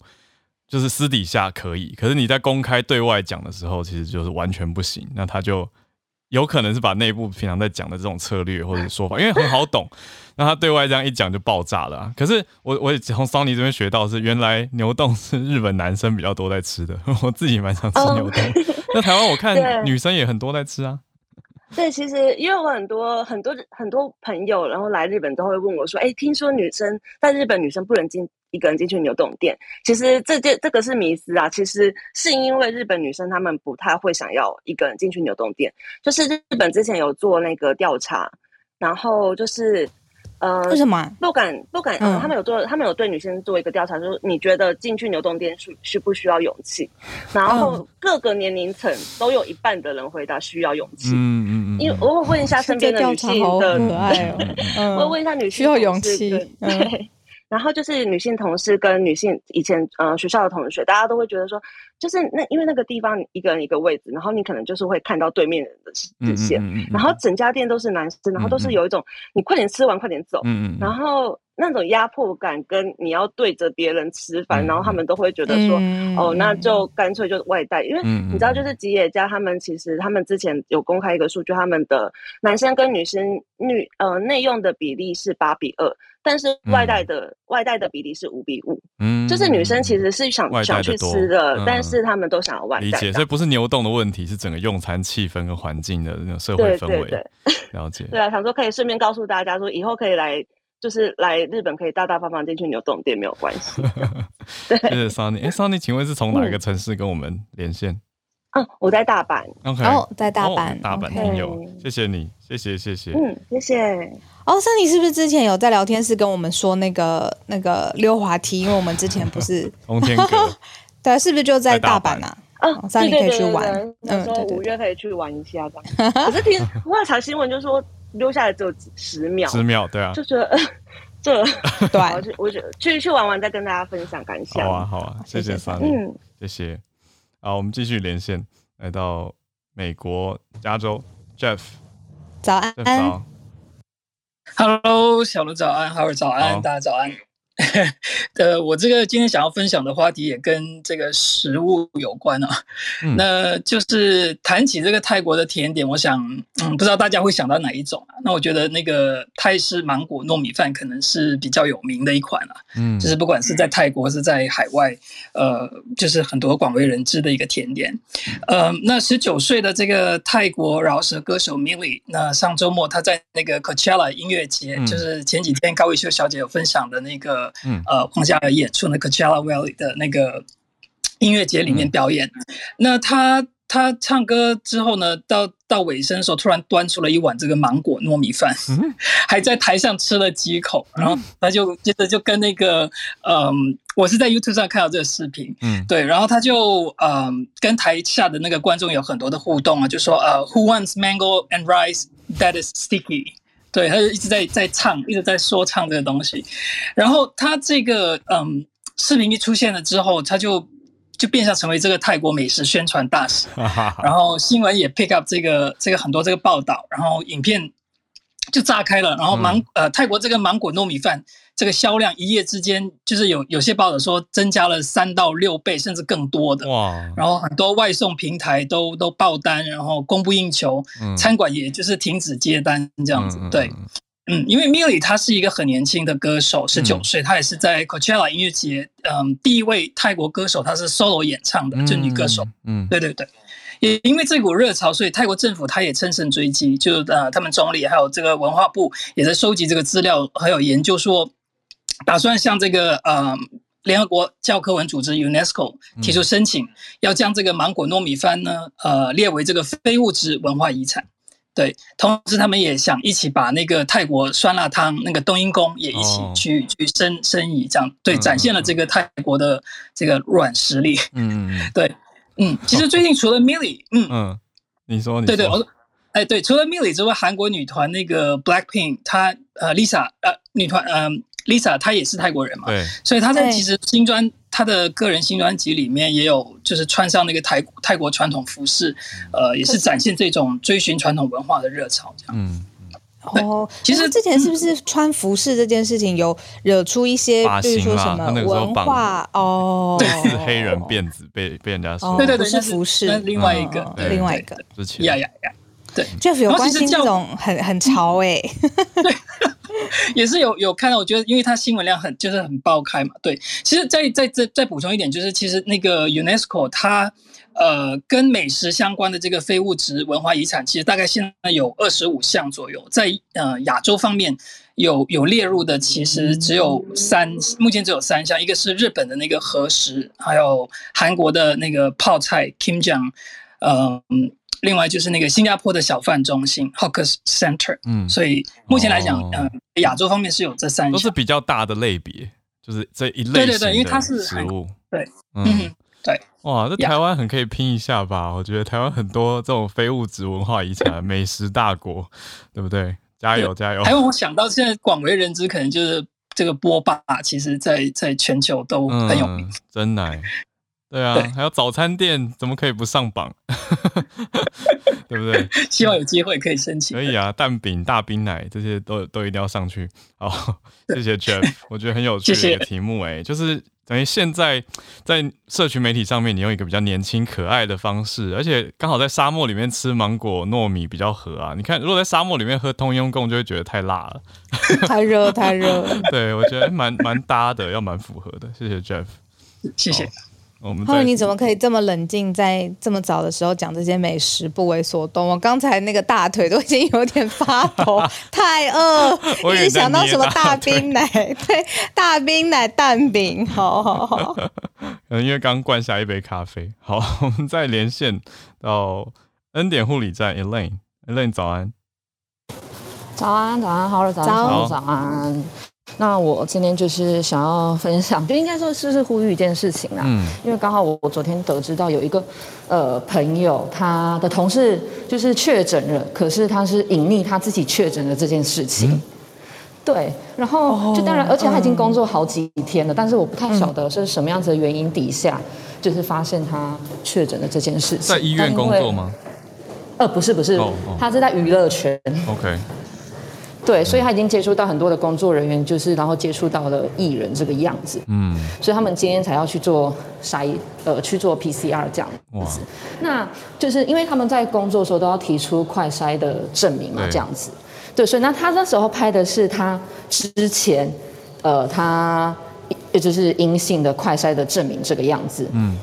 就是私底下可以，可是你在公开对外讲的时候，其实就是完全不行。那他就。有可能是把内部平常在讲的这种策略或者说法，因为很好懂，(laughs) 那他对外这样一讲就爆炸了啊。可是我我也从 Sunny 这边学到是，原来牛冻是日本男生比较多在吃的，(laughs) 我自己蛮想吃牛冻。那台湾我看 (laughs) 女生也很多在吃啊。对，其实因为我很多很多很多朋友，然后来日本都会问我说：“哎，听说女生在日本女生不能进。”一个人进去牛洞店，其实这件这个是迷思啊。其实是因为日本女生她们不太会想要一个人进去牛洞店，就是日本之前有做那个调查，然后就是呃，为什么不敢不敢？嗯，他们有做，他们有对女生做一个调查，就是你觉得进去牛洞店需需不需要勇气？然后各个年龄层都有一半的人回答需要勇气。嗯嗯嗯，因为我会问一下身边的女性的，可爱哦，(laughs) 我会问一下女性需要勇气，对。然后就是女性同事跟女性以前呃学校的同学，大家都会觉得说，就是那因为那个地方一个人一个位置，然后你可能就是会看到对面人的视线，嗯嗯嗯嗯、然后整家店都是男生，然后都是有一种、你快点吃完快点走，然后那种压迫感，跟你要对着别人吃饭，嗯、然后他们都会觉得说，嗯、哦，那就干脆就外带，因为你知道，就是吉野家他们其实他们之前有公开一个数据，他们的男生跟女生女呃内用的比例是八比二。但是外带的、嗯、外带的比例是五比五，嗯，就是女生其实是想想去吃的，嗯、但是他们都想要外带。理解，所以不是牛洞的问题，是整个用餐气氛跟环境的那种社会氛围。对对对，了解。对啊，想说可以顺便告诉大家说，以后可以来，就是来日本可以大大方方进去牛丼店没有关系。(laughs) 对，谢谢 Sunny。哎，Sunny，请问是从哪一个城市跟我们连线？嗯，我在大阪。OK，哦，在大阪，哦、大阪听友.谢谢你，谢谢谢谢。嗯，谢谢。哦，珊妮是不是之前有在聊天室跟我们说那个那个溜滑梯？因为我们之前不是 (laughs) 通天阁，(laughs) 对，是不是就在大阪啊？嗯，珊妮可以去玩，嗯，说五月可以去玩一下这样。可是听我查新闻就说溜下来只有十秒，十秒，对啊，就觉得 (laughs) 这 (laughs) 对，我就我就去去玩玩，再跟大家分享感想。好啊，好啊，谢谢珊妮，嗯，谢谢。好，我们继续连线，来到美国加州，Jeff，早安。Hello，小卢早安，哈尔早安，大家早安。(laughs) 呃，我这个今天想要分享的话题也跟这个食物有关啊。嗯、那就是谈起这个泰国的甜点，我想，嗯，不知道大家会想到哪一种啊？那我觉得那个泰式芒果糯米饭可能是比较有名的一款啊。嗯，就是不管是在泰国是在海外，呃，就是很多广为人知的一个甜点。呃，那十九岁的这个泰国饶舌歌手 Milly，那上周末他在那个 Coachella 音乐节，嗯、就是前几天高伟修小姐有分享的那个。嗯，呃，皇家的演出那个 Coachella Valley 的那个音乐节里面表演，嗯、那他他唱歌之后呢，到到尾声的时候，突然端出了一碗这个芒果糯米饭，嗯、(laughs) 还在台上吃了几口，然后他就接着就跟那个，嗯、呃，我是在 YouTube 上看到这个视频，嗯，对，然后他就嗯、呃，跟台下的那个观众有很多的互动啊，就说呃，Who wants mango and rice that is sticky？对，他就一直在在唱，一直在说唱这个东西，然后他这个嗯视频一出现了之后，他就就变相成为这个泰国美食宣传大使，然后新闻也 pick up 这个这个很多这个报道，然后影片就炸开了，然后芒、嗯、呃泰国这个芒果糯米饭。这个销量一夜之间，就是有有些报道说增加了三到六倍，甚至更多的。哇！然后很多外送平台都都爆单，然后供不应求，嗯、餐馆也就是停止接单这样子。嗯、对，嗯，因为 Milly 他是一个很年轻的歌手，十九岁，他也是在 Coachella 音乐节，嗯，第一位泰国歌手，他是 solo 演唱的，就女歌手。嗯，嗯对对对。也因为这股热潮，所以泰国政府他也乘胜追击，就呃，他们总理还有这个文化部也在收集这个资料，还有研究说。打算向这个呃联合国教科文组织 UNESCO 提出申请，要将这个芒果糯米饭呢呃列为这个非物质文化遗产。对，同时他们也想一起把那个泰国酸辣汤那个冬阴功也一起去、哦、去申申遗，这样对，展现了这个泰国的这个软实力。嗯，(laughs) 对，嗯，其实最近除了 Milly，嗯嗯，你说，你说对对，我哎对，除了 Milly 之外，韩国女团那个 Blackpink，她呃 Lisa 呃女团嗯。呃 Lisa 她也是泰国人嘛，对，所以她在其实新专她的个人新专辑里面也有，就是穿上那个泰泰国传统服饰，呃，也是展现这种追寻传统文化的热潮这样。嗯，哦，其实之前是不是穿服饰这件事情有惹出一些，比如说什么文化？哦，(laughs) 是黑人辫子被被人家说，对对对，是服饰，另外一个，另外一个，之前。呀呀呀，对，Jeff 有关心这种很很潮哎，(laughs) 对。也是有有看到，我觉得因为它新闻量很就是很爆开嘛，对。其实再再再再补充一点，就是其实那个 UNESCO 它呃跟美食相关的这个非物质文化遗产，其实大概现在有二十五项左右，在呃亚洲方面有有列入的，其实只有三，目前只有三项，一个是日本的那个和食，还有韩国的那个泡菜 Kimjang，嗯。另外就是那个新加坡的小贩中心 Hawker Center，嗯，所以目前来讲，嗯，亚洲方面是有这三项，都是比较大的类别，就是这一类对对对，因为它是食物，对，嗯，对，哇，这台湾很可以拼一下吧？我觉得台湾很多这种非物质文化遗产，美食大国，对不对？加油加油！还有我想到现在广为人知，可能就是这个波霸，其实在在全球都很有名，真奶。对啊，还有早餐店怎么可以不上榜？(laughs) 对不对？(laughs) 希望有机会可以申请。可以啊，蛋饼、大冰奶这些都都一定要上去。好，谢谢 Jeff，(laughs) 我觉得很有趣的一个题目哎、欸，就是等于现在在社群媒体上面，你用一个比较年轻可爱的方式，而且刚好在沙漠里面吃芒果糯米比较合啊。你看，如果在沙漠里面喝通用贡，就会觉得太辣了，太热太热。对，我觉得蛮蛮搭的，要蛮符合的。谢谢 Jeff，谢谢。我们后来你怎么可以这么冷静，在这么早的时候讲这些美食，不为所动？我刚才那个大腿都已经有点发抖，(laughs) 太饿，一直想到什么大冰奶，对，大冰奶蛋饼，好好好。嗯，因为刚灌下一杯咖啡。好，我们再连线到恩典护理站，Elaine，Elaine 早安。早安，早安，好了，早安，早早安。那我今天就是想要分享，(laughs) 就应该说是是呼吁一件事情啊。嗯，因为刚好我我昨天得知到有一个呃朋友，他的同事就是确诊了，可是他是隐匿他自己确诊的这件事情。嗯、对，然后就当然，而且他已经工作好几天了，嗯、但是我不太晓得是什么样子的原因底下，就是发现他确诊的这件事情。在医院工作吗？呃，不是不是，他是在娱乐圈。OK。对，所以他已经接触到很多的工作人员，就是然后接触到了艺人这个样子，嗯，所以他们今天才要去做筛，呃，去做 PCR 这样子。那就是因为他们在工作的时候都要提出快筛的证明嘛，这样子。对，对，所以那他那时候拍的是他之前，呃，他也就是阴性的快筛的证明这个样子。嗯，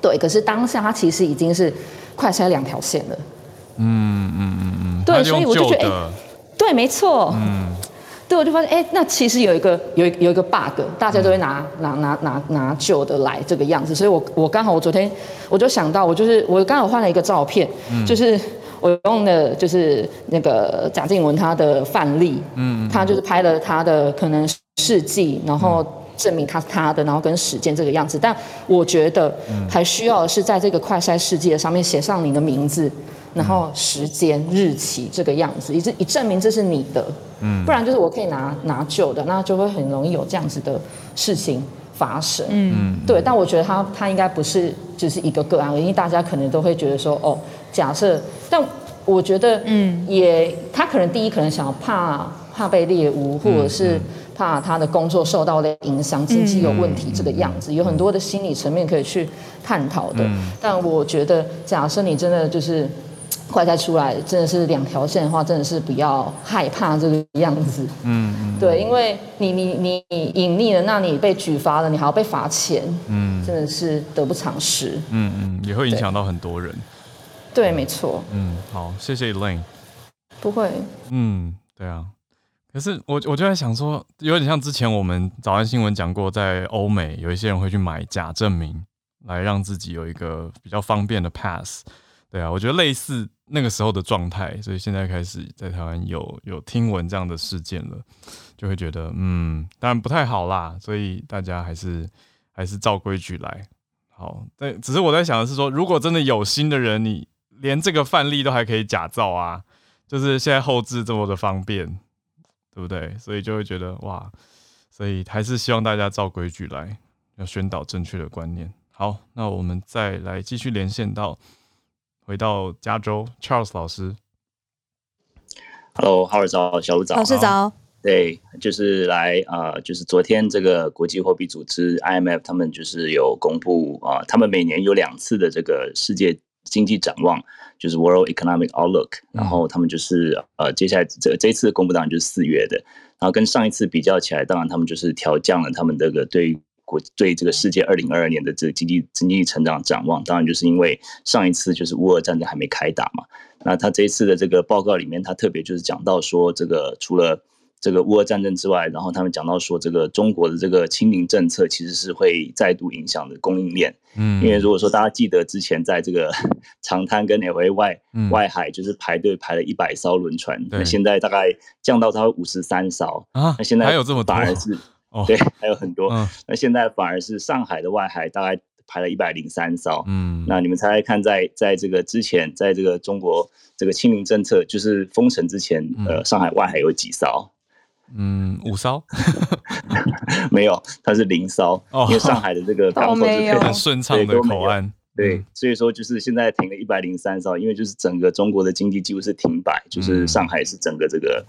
对，可是当下他其实已经是快筛两条线了。嗯嗯嗯嗯，对，所以我就觉得。欸对，没错。嗯，对，我就发现，哎，那其实有一个有有一个 bug，大家都会拿、嗯、拿拿拿拿旧的来这个样子，所以我我刚好我昨天我就想到，我就是我刚好换了一个照片，嗯、就是我用的就是那个贾静雯她的范例，嗯，她就是拍了她的可能事迹，然后证明她是她的，然后跟时间这个样子，但我觉得还需要的是在这个快筛世界上面写上你的名字。然后时间日期这个样子，以以证明这是你的，嗯，不然就是我可以拿拿旧的，那就会很容易有这样子的事情发生，嗯，对。但我觉得他他应该不是只是一个个案，因为大家可能都会觉得说，哦，假设，但我觉得，嗯，也他可能第一可能想要怕怕被猎巫，或者是怕他的工作受到了影响，经济有问题这个样子，有很多的心理层面可以去探讨的。但我觉得，假设你真的就是。快再出来真的是两条线的话，真的是比较害怕这个样子。嗯，嗯对，因为你你你隐匿了，那你被举发了，你还要被罚钱。嗯，真的是得不偿失。嗯嗯，也会影响到很多人。对，对没错。嗯，好，谢谢 Elaine。不会。嗯，对啊。可是我我就在想说，有点像之前我们早安新闻讲过，在欧美有一些人会去买假证明，来让自己有一个比较方便的 pass。对啊，我觉得类似。那个时候的状态，所以现在开始在台湾有有听闻这样的事件了，就会觉得嗯，当然不太好啦，所以大家还是还是照规矩来。好，但只是我在想的是说，如果真的有心的人，你连这个范例都还可以假造啊，就是现在后置这么的方便，对不对？所以就会觉得哇，所以还是希望大家照规矩来，要宣导正确的观念。好，那我们再来继续连线到。回到加州，Charles 老师，Hello，哈尔早，小卢早，老师早，对，就是来啊、呃，就是昨天这个国际货币组织 IMF 他们就是有公布啊、呃，他们每年有两次的这个世界经济展望，就是 World Economic Outlook，然后他们就是呃，接下来这这一次公布当然就是四月的，然后跟上一次比较起来，当然他们就是调降了他们这个对。国对这个世界二零二二年的这个经济经济成长展望，当然就是因为上一次就是乌俄战争还没开打嘛。那他这一次的这个报告里面，他特别就是讲到说，这个除了这个乌俄战争之外，然后他们讲到说，这个中国的这个清零政策其实是会再度影响的供应链。嗯，因为如果说大家记得之前在这个 (laughs) 长滩跟 LA 外外海就是排队排了一百艘轮船，那现在大概降到它五十三艘啊，那现在还有这么大，反而是。对，还有很多。嗯、那现在反而是上海的外海大概排了一百零三艘。嗯，那你们猜猜看在，在在这个之前，在这个中国这个清零政策就是封城之前，呃，上海外海有几艘？嗯，五艘 (laughs) 没有，它是零艘，因为上海的这个港口是非常顺畅的口岸。对，所以说就是现在停了一百零三艘，因为就是整个中国的经济几乎是停摆，就是上海是整个这个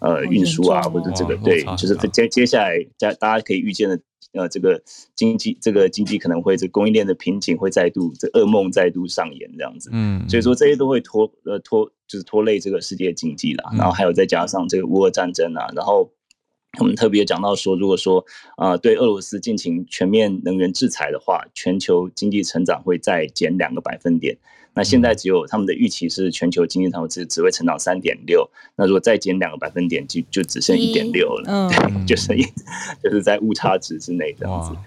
呃运输啊，或者这个对，就是接接下来大大家可以预见的呃这个经济这个经济可能会这供应链的瓶颈会再度这噩梦再度上演这样子，嗯，所以说这些都会拖呃拖就是拖累这个世界经济啦，然后还有再加上这个乌俄战争啊，然后。我们特别讲到说，如果说啊、呃，对俄罗斯进行全面能源制裁的话，全球经济成长会再减两个百分点。那现在只有他们的预期是全球经济成长只只会成长三点六。那如果再减两个百分点，就就只剩一点六了，嗯、对，(laughs) 就是一，(laughs) 就是在误差值之内这样子。哇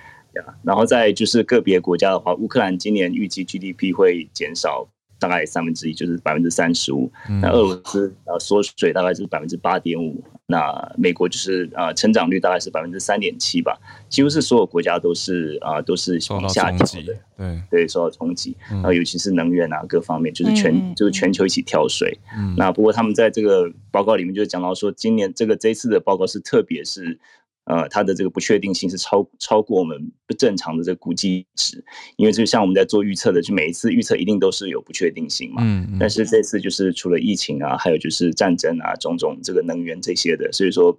然后再就是个别国家的话，乌克兰今年预计 GDP 会减少。大概三分之一，就是百分之三十五。那俄罗斯呃缩水大概是百分之八点五。那美国就是呃成长率大概是百分之三点七吧。几乎是所有国家都是啊、呃、都是往下调的。对对，受到冲击。然后尤其是能源啊各方面，就是全就是全球一起跳水。那不过他们在这个报告里面就讲到说，今年这个这次的报告是特别是。呃，它的这个不确定性是超超过我们不正常的这个估计值，因为就像我们在做预测的，就每一次预测一定都是有不确定性嘛。嗯。嗯，但是这次就是除了疫情啊，还有就是战争啊，种种这个能源这些的，所以说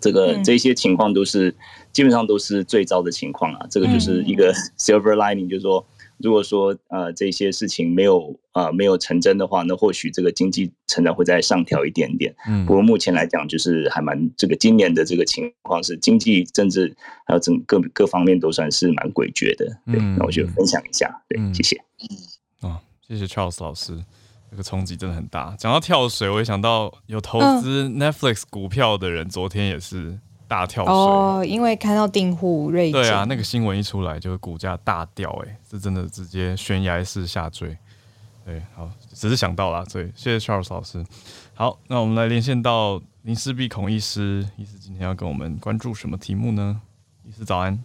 这个这些情况都是基本上都是最糟的情况啊。这个就是一个 (laughs) silver lining，就是说。如果说呃这些事情没有啊、呃、没有成真的话，那或许这个经济成长会再上调一点点。嗯，不过目前来讲，就是还蛮这个今年的这个情况是经济、政治还有整个各方面都算是蛮诡谲的。对，嗯、那我就分享一下。对，嗯、谢谢。哦，谢谢 Charles 老师，这个冲击真的很大。讲到跳水，我也想到有投资 Netflix 股票的人，昨天也是。大跳水哦，因为看到订户锐减。对啊，那个新闻一出来，就是股价大掉，哎，是真的直接悬崖式下坠。对，好，只是想到了，所以谢谢 Charles 老师。好，那我们来连线到林氏璧孔医师，医师今天要跟我们关注什么题目呢？医师早安，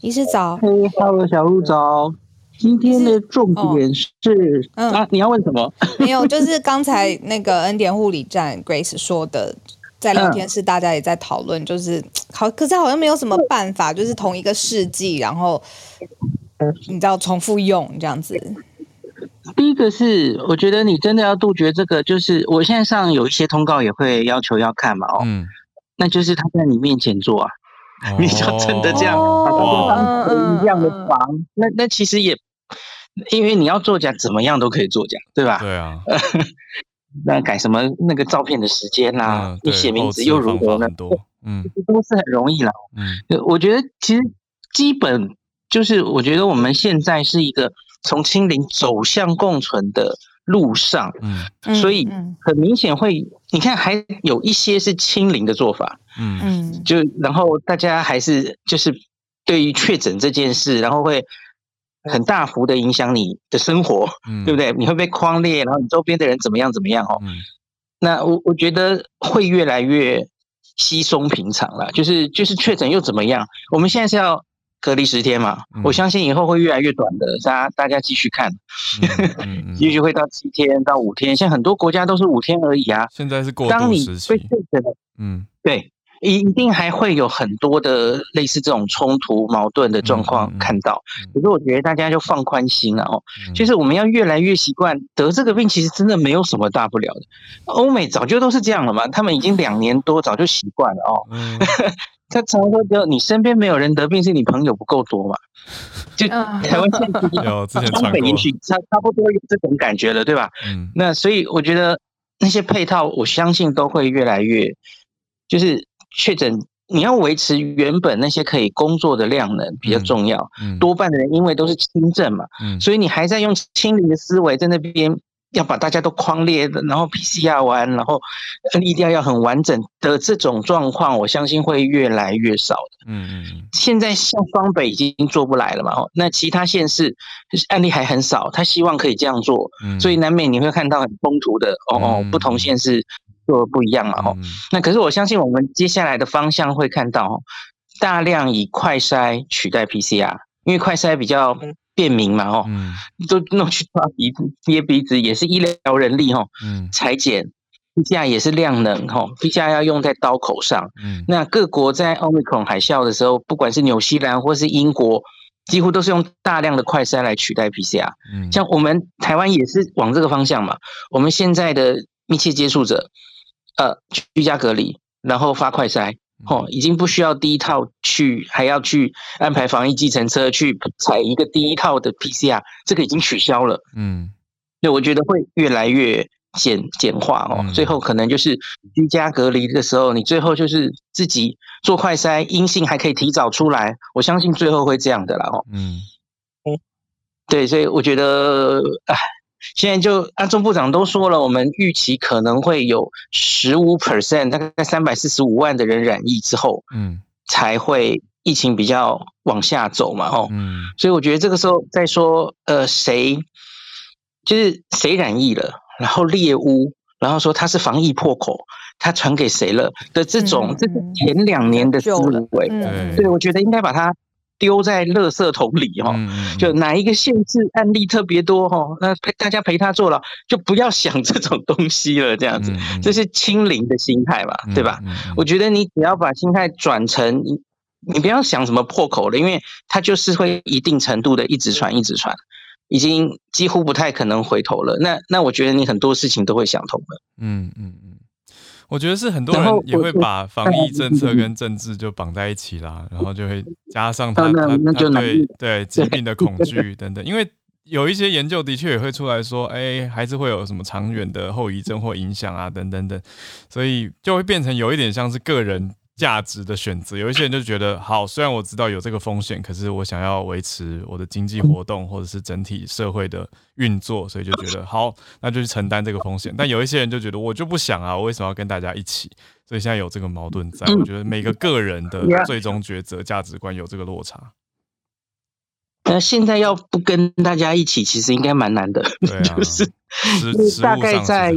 医师早，嘿，Hello，小鹿早。今天的重点是，哦、啊，你要问什么？没有，就是刚才那个恩典护理站 Grace 说的。在聊天室，大家也在讨论，就是好，可是好像没有什么办法，就是同一个试剂，然后你知道重复用这样子。第一个是，我觉得你真的要杜绝这个，就是我现在上有一些通告也会要求要看嘛，哦，嗯，那就是他在你面前做啊，哦、(laughs) 你就真的这样，哦、一样的防，那那其实也，因为你要作假，怎么样都可以作假，对吧？对啊。(laughs) 那改什么那个照片的时间啦、啊，嗯、你写名字又如何呢？嗯，这都是很容易啦。嗯，我觉得其实基本就是，我觉得我们现在是一个从清零走向共存的路上。嗯，所以很明显会，你看还有一些是清零的做法。嗯嗯，就然后大家还是就是对于确诊这件事，然后会。很大幅的影响你的生活，嗯、对不对？你会被框列，然后你周边的人怎么样怎么样哦？嗯、那我我觉得会越来越稀松平常了。就是就是确诊又怎么样？我们现在是要隔离十天嘛？嗯、我相信以后会越来越短的，大家大家继续看，也许、会到七天到五天。现在很多国家都是五天而已啊。现在是过渡时期。嗯，对。一一定还会有很多的类似这种冲突矛盾的状况看到，可是我觉得大家就放宽心了哦。就是我们要越来越习惯得这个病，其实真的没有什么大不了的。欧美早就都是这样了嘛，他们已经两年多早就习惯了哦。(laughs) 他常说就你身边没有人得病，是你朋友不够多嘛？就台湾现在有之前 (laughs) 传过，也许差差不多有这种感觉了，对吧？嗯。那所以我觉得那些配套，我相信都会越来越，就是。确诊，你要维持原本那些可以工作的量能比较重要。嗯嗯、多半的人因为都是轻症嘛，嗯、所以你还在用清零的思维在那边要把大家都框列的，然后 PCR 完，然后一定要要很完整的这种状况，我相信会越来越少的。嗯嗯。现在像双北已经做不来了嘛，那其他县市案例还很少，他希望可以这样做，嗯、所以难免你会看到很冲突的哦哦，不同县市。做的不一样了哦，嗯、那可是我相信我们接下来的方向会看到大量以快筛取代 PCR，因为快筛比较便民嘛哦，嗯、都弄去抓鼻子、捏鼻子也是医疗人力哦，嗯，裁剪 PCR 也是量能哈，PCR 要用在刀口上。嗯，那各国在奥密克戎海啸的时候，不管是纽西兰或是英国，几乎都是用大量的快筛来取代 PCR。嗯，像我们台湾也是往这个方向嘛。我们现在的密切接触者，呃，居家隔离，然后发快筛，哦，已经不需要第一套去，还要去安排防疫计程车去采一个第一套的 PCR，这个已经取消了。嗯，对，我觉得会越来越。简简化哦，最后可能就是居家隔离的时候，你最后就是自己做快筛，阴性还可以提早出来。我相信最后会这样的啦哦。嗯，对，所以我觉得，哎，现在就安中部长都说了，我们预期可能会有十五 percent，大概三百四十五万的人染疫之后，嗯，才会疫情比较往下走嘛哦。嗯，所以我觉得这个时候再说，呃，谁就是谁染疫了。然后猎巫，然后说他是防疫破口，他传给谁了的这种，嗯、这是前两年的思维。嗯、对，我觉得应该把它丢在垃圾桶里哈。嗯、就哪一个限制案例特别多哈，那陪大家陪他坐牢，就不要想这种东西了。这样子，嗯、这是清零的心态嘛，对吧？我觉得你只要把心态转成，你你不要想什么破口了，因为它就是会一定程度的一直传，一直传。已经几乎不太可能回头了。那那我觉得你很多事情都会想通了。嗯嗯嗯，我觉得是很多人也会把防疫政策跟政治就绑在一起啦，然后就会加上他他他对对 (laughs) 疾病的恐惧等等。因为有一些研究的确也会出来说，哎，还是会有什么长远的后遗症或影响啊等等等，所以就会变成有一点像是个人。价值的选择，有一些人就觉得好，虽然我知道有这个风险，可是我想要维持我的经济活动或者是整体社会的运作，所以就觉得好，那就去承担这个风险。但有一些人就觉得我就不想啊，我为什么要跟大家一起？所以现在有这个矛盾在，我觉得每个个人的最终抉择价值观有这个落差。那现在要不跟大家一起，其实应该蛮难的，对啊，(laughs) 就是大概在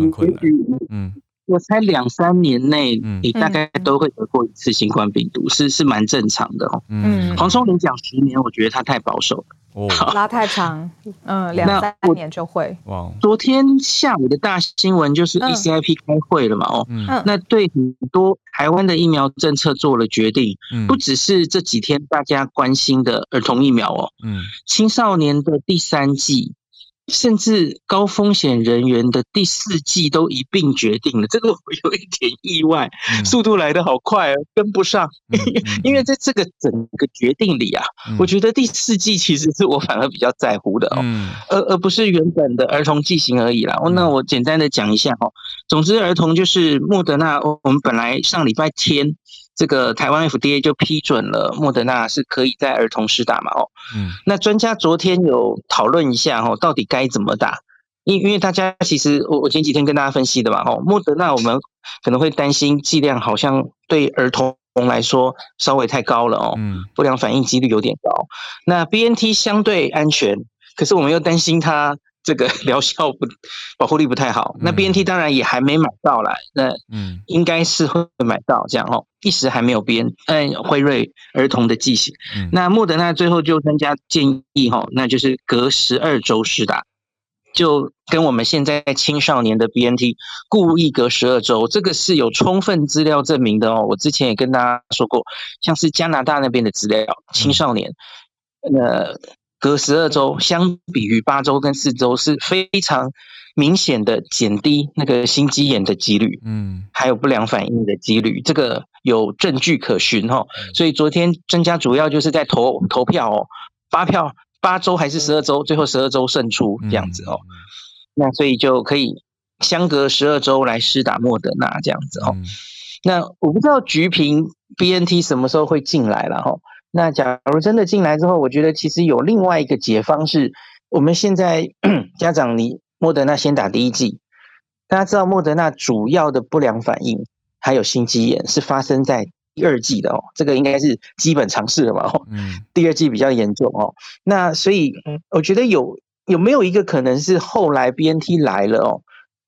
嗯。我猜两三年内，你大概都会得过一次新冠病毒，嗯、是是蛮正常的哦。嗯，黄松林讲十年，我觉得他太保守了，哦、(laughs) 拉太长，嗯，两三年就会。哇，昨天下午的大新闻就是 ECIP 开会了嘛？哦，嗯，那对很多台湾的疫苗政策做了决定，嗯，不只是这几天大家关心的儿童疫苗哦，嗯，青少年的第三剂。甚至高风险人员的第四季都一并决定了，这个我有一点意外，速度来得好快，跟不上。(laughs) 因为在这个整个决定里啊，我觉得第四季其实是我反而比较在乎的哦，而而不是原本的儿童剂型而已啦。那我简单的讲一下哦，总之儿童就是莫德纳，我们本来上礼拜天。这个台湾 FDA 就批准了莫德纳是可以在儿童施打嘛？哦，嗯，那专家昨天有讨论一下哦，到底该怎么打？因因为大家其实我我前几天跟大家分析的嘛，哦，莫德纳我们可能会担心剂量好像对儿童来说稍微太高了哦，嗯，不良反应几率有点高。那 BNT 相对安全，可是我们又担心它。这个 (laughs) 疗效不保护力不太好，那 BNT 当然也还没买到啦，那嗯，应该是会买到这样哦，一时还没有编，嗯，辉瑞儿童的剂型，那莫德纳最后就专家建议哈，那就是隔十二周施打，就跟我们现在青少年的 BNT 故意隔十二周，这个是有充分资料证明的哦，我之前也跟大家说过，像是加拿大那边的资料，青少年，那。隔十二周，相比于八周跟四周，是非常明显的减低那个心肌炎的几率，嗯，还有不良反应的几率，这个有证据可循哈。所以昨天专家主要就是在投投票哦，八票八周还是十二周，最后十二周胜出这样子哦。那所以就可以相隔十二周来施打莫德纳这样子哦。那我不知道橘平 BNT 什么时候会进来了哈。那假如真的进来之后，我觉得其实有另外一个解方是，我们现在 (clears throat) 家长你莫德纳先打第一剂，大家知道莫德纳主要的不良反应还有心肌炎是发生在第二季的哦，这个应该是基本常识了嘛。嗯，第二季比较严重哦。那所以我觉得有有没有一个可能是后来 BNT 来了哦？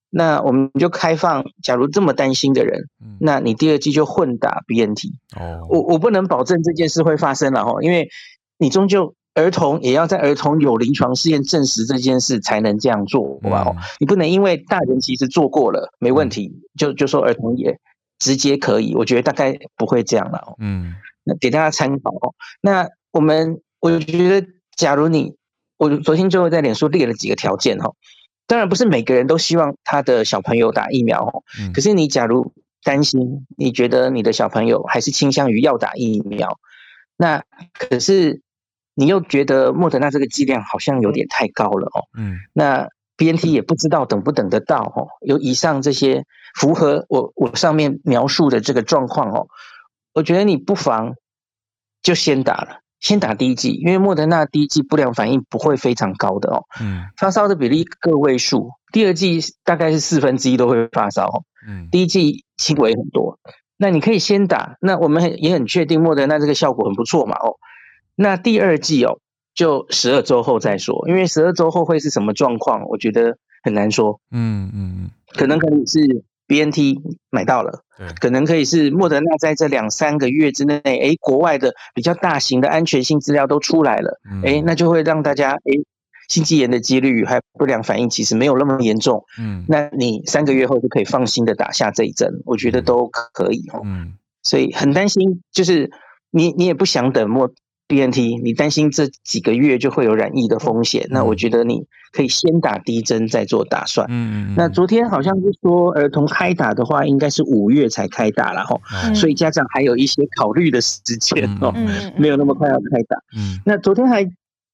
那我们就开放，假如这么担心的人，那你第二季就混打 BNT。哦，我我不能保证这件事会发生了哈，因为你终究儿童也要在儿童有临床试验证实这件事才能这样做，好吧？嗯、你不能因为大人其实做过了没问题，嗯、就就说儿童也直接可以。我觉得大概不会这样了。嗯，那给大家参考哦。那我们我觉得，假如你我昨天最后在脸书列了几个条件哈，当然不是每个人都希望他的小朋友打疫苗哦。嗯、可是你假如担心，你觉得你的小朋友还是倾向于要打疫苗，那可是。你又觉得莫德纳这个剂量好像有点太高了哦，嗯，那 BNT 也不知道等不等得到哦，有以上这些符合我我上面描述的这个状况哦，我觉得你不妨就先打了，先打第一剂，因为莫德纳第一剂不良反应不会非常高的哦，嗯，发烧的比例个位数，第二剂大概是四分之一都会发烧哦，嗯，第一剂轻微很多，那你可以先打，那我们也很确定莫德纳这个效果很不错嘛哦。那第二剂哦，就十二周后再说，因为十二周后会是什么状况，我觉得很难说。嗯嗯，可能可能是 BNT 买到了，对，可能可以是莫德纳在这两三个月之内，哎，国外的比较大型的安全性资料都出来了，哎，那就会让大家哎，心肌炎的几率还有不良反应其实没有那么严重。嗯，那你三个月后就可以放心的打下这一针，我觉得都可以哦。嗯，所以很担心，就是你你也不想等莫。BNT，你担心这几个月就会有染疫的风险，那我觉得你可以先打第一针再做打算。嗯嗯。那昨天好像是说儿童开打的话，应该是五月才开打了哈，所以家长还有一些考虑的时间哦，没有那么快要开打。嗯。那昨天还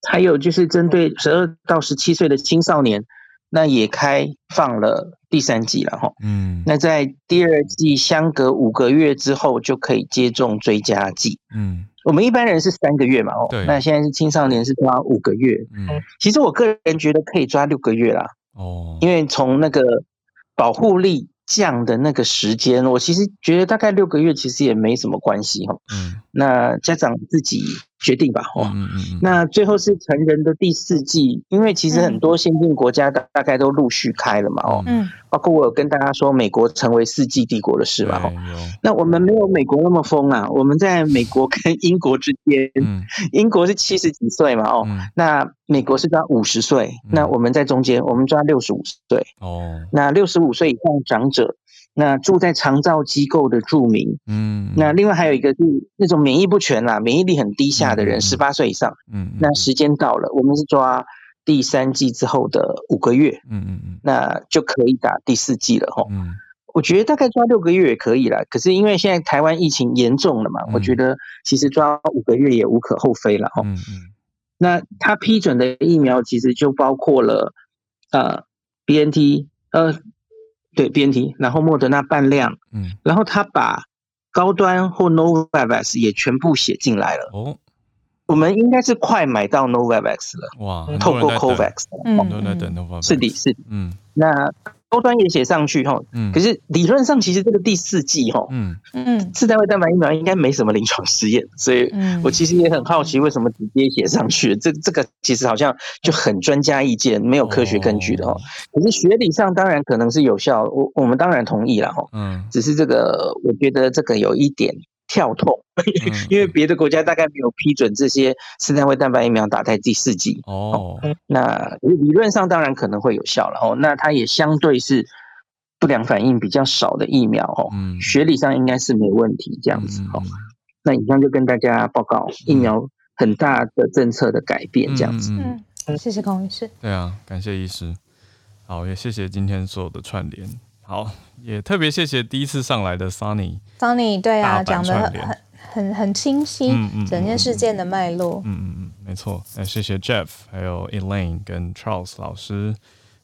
还有就是针对十二到十七岁的青少年，那也开放了第三季了哈。嗯。那在第二季相隔五个月之后就可以接种追加剂。嗯。我们一般人是三个月嘛，哦，对。那现在是青少年是抓五个月，嗯，其实我个人觉得可以抓六个月啦，哦，因为从那个保护力降的那个时间，我其实觉得大概六个月其实也没什么关系哈，嗯，那家长自己。决定吧，哦，嗯嗯嗯，那最后是成人的第四季，因为其实很多先进国家大大概都陆续开了嘛，哦，嗯，包括我有跟大家说美国成为四季帝国的事嘛，哦，那我们没有美国那么疯啊，我们在美国跟英国之间，嗯，英国是七十几岁嘛，哦，那美国是抓五十岁，那我们在中间，我们抓六十五岁，哦，那六十五岁以上长者。那住在长照机构的住民，嗯，那另外还有一个是那种免疫不全啦，免疫力很低下的人，十八岁以上，嗯，那时间到了，我们是抓第三季之后的五个月，嗯嗯嗯，那就可以打第四季了吼，嗯，我觉得大概抓六个月也可以啦，可是因为现在台湾疫情严重了嘛，我觉得其实抓五个月也无可厚非了吼，嗯嗯，那他批准的疫苗其实就包括了呃 BNT，呃。对 BNT，然后莫德纳半量，嗯，然后他把高端或 Novavax 也全部写进来了。哦，我们应该是快买到 Novavax 了。哇，透过 COVAX，嗯，都在等 Novavax。是的，是的，嗯，那。高端也写上去哈，嗯，可是理论上其实这个第四季哈，嗯。嗯，次单位蛋白疫苗应该没什么临床试验，所以我其实也很好奇为什么直接写上去，这这个其实好像就很专家意见，没有科学根据的哈。可是学理上当然可能是有效，我我们当然同意了哈，嗯，只是这个我觉得这个有一点。跳痛，(laughs) 因为别的国家大概没有批准这些次单位蛋白疫苗打在第四剂哦。那理论上当然可能会有效了哦。那它也相对是不良反应比较少的疫苗哦。嗯，学理上应该是没问题这样子哦。那以上就跟大家报告疫苗很大的政策的改变这样子。嗯，谢谢孔医师。对啊，感谢医师。好，也谢谢今天所有的串联。好，也特别谢谢第一次上来的 Sunny，Sunny 对啊，讲的很很很清晰，嗯嗯，整件事件的脉络，嗯嗯嗯，没错。那谢谢 Jeff，还有 Elaine 跟 Charles 老师，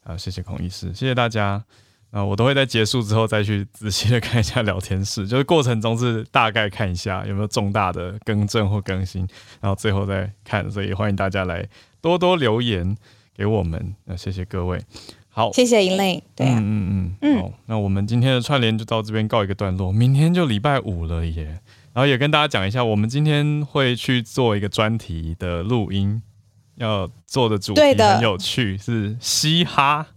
啊，谢谢孔医师，谢谢大家。啊，我都会在结束之后再去仔细的看一下聊天室，就是过程中是大概看一下有没有重大的更正或更新，然后最后再看。所以欢迎大家来多多留言给我们，那谢谢各位。好，谢谢 Elaine。对啊，嗯嗯嗯，好，那我们今天的串联就到这边告一个段落，明天就礼拜五了耶。然后也跟大家讲一下，我们今天会去做一个专题的录音，要做的主题很有趣，是嘻哈。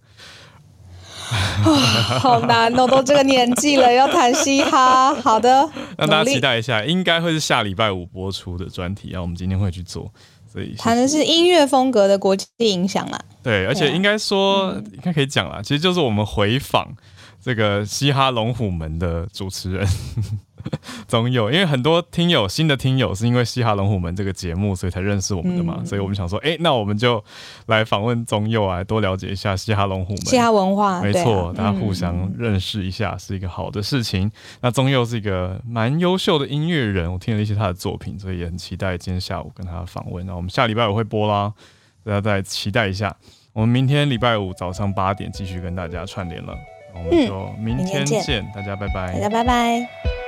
哦，好难哦，都这个年纪了，要谈嘻哈。好的，(laughs) 让大家期待一下，应该会是下礼拜五播出的专题，然后我们今天会去做。所以谈的是音乐风格的国际影响啦。对，而且应该说，应该可以讲啦，其实就是我们回访这个嘻哈龙虎门的主持人。(laughs) 总有，因为很多听友，新的听友是因为《嘻哈龙虎门》这个节目，所以才认识我们的嘛，嗯、所以我们想说，哎、欸，那我们就来访问宗佑啊，多了解一下嘻哈龙虎门、嘻哈文化，没错，啊、大家互相认识一下是一个好的事情。嗯、那宗佑是一个蛮优秀的音乐人，我听了一些他的作品，所以也很期待今天下午跟他访问。那我们下礼拜五会播啦，大家再期待一下。我们明天礼拜五早上八点继续跟大家串联了，我们就明天见，嗯、明天见，大家拜拜，大家拜拜。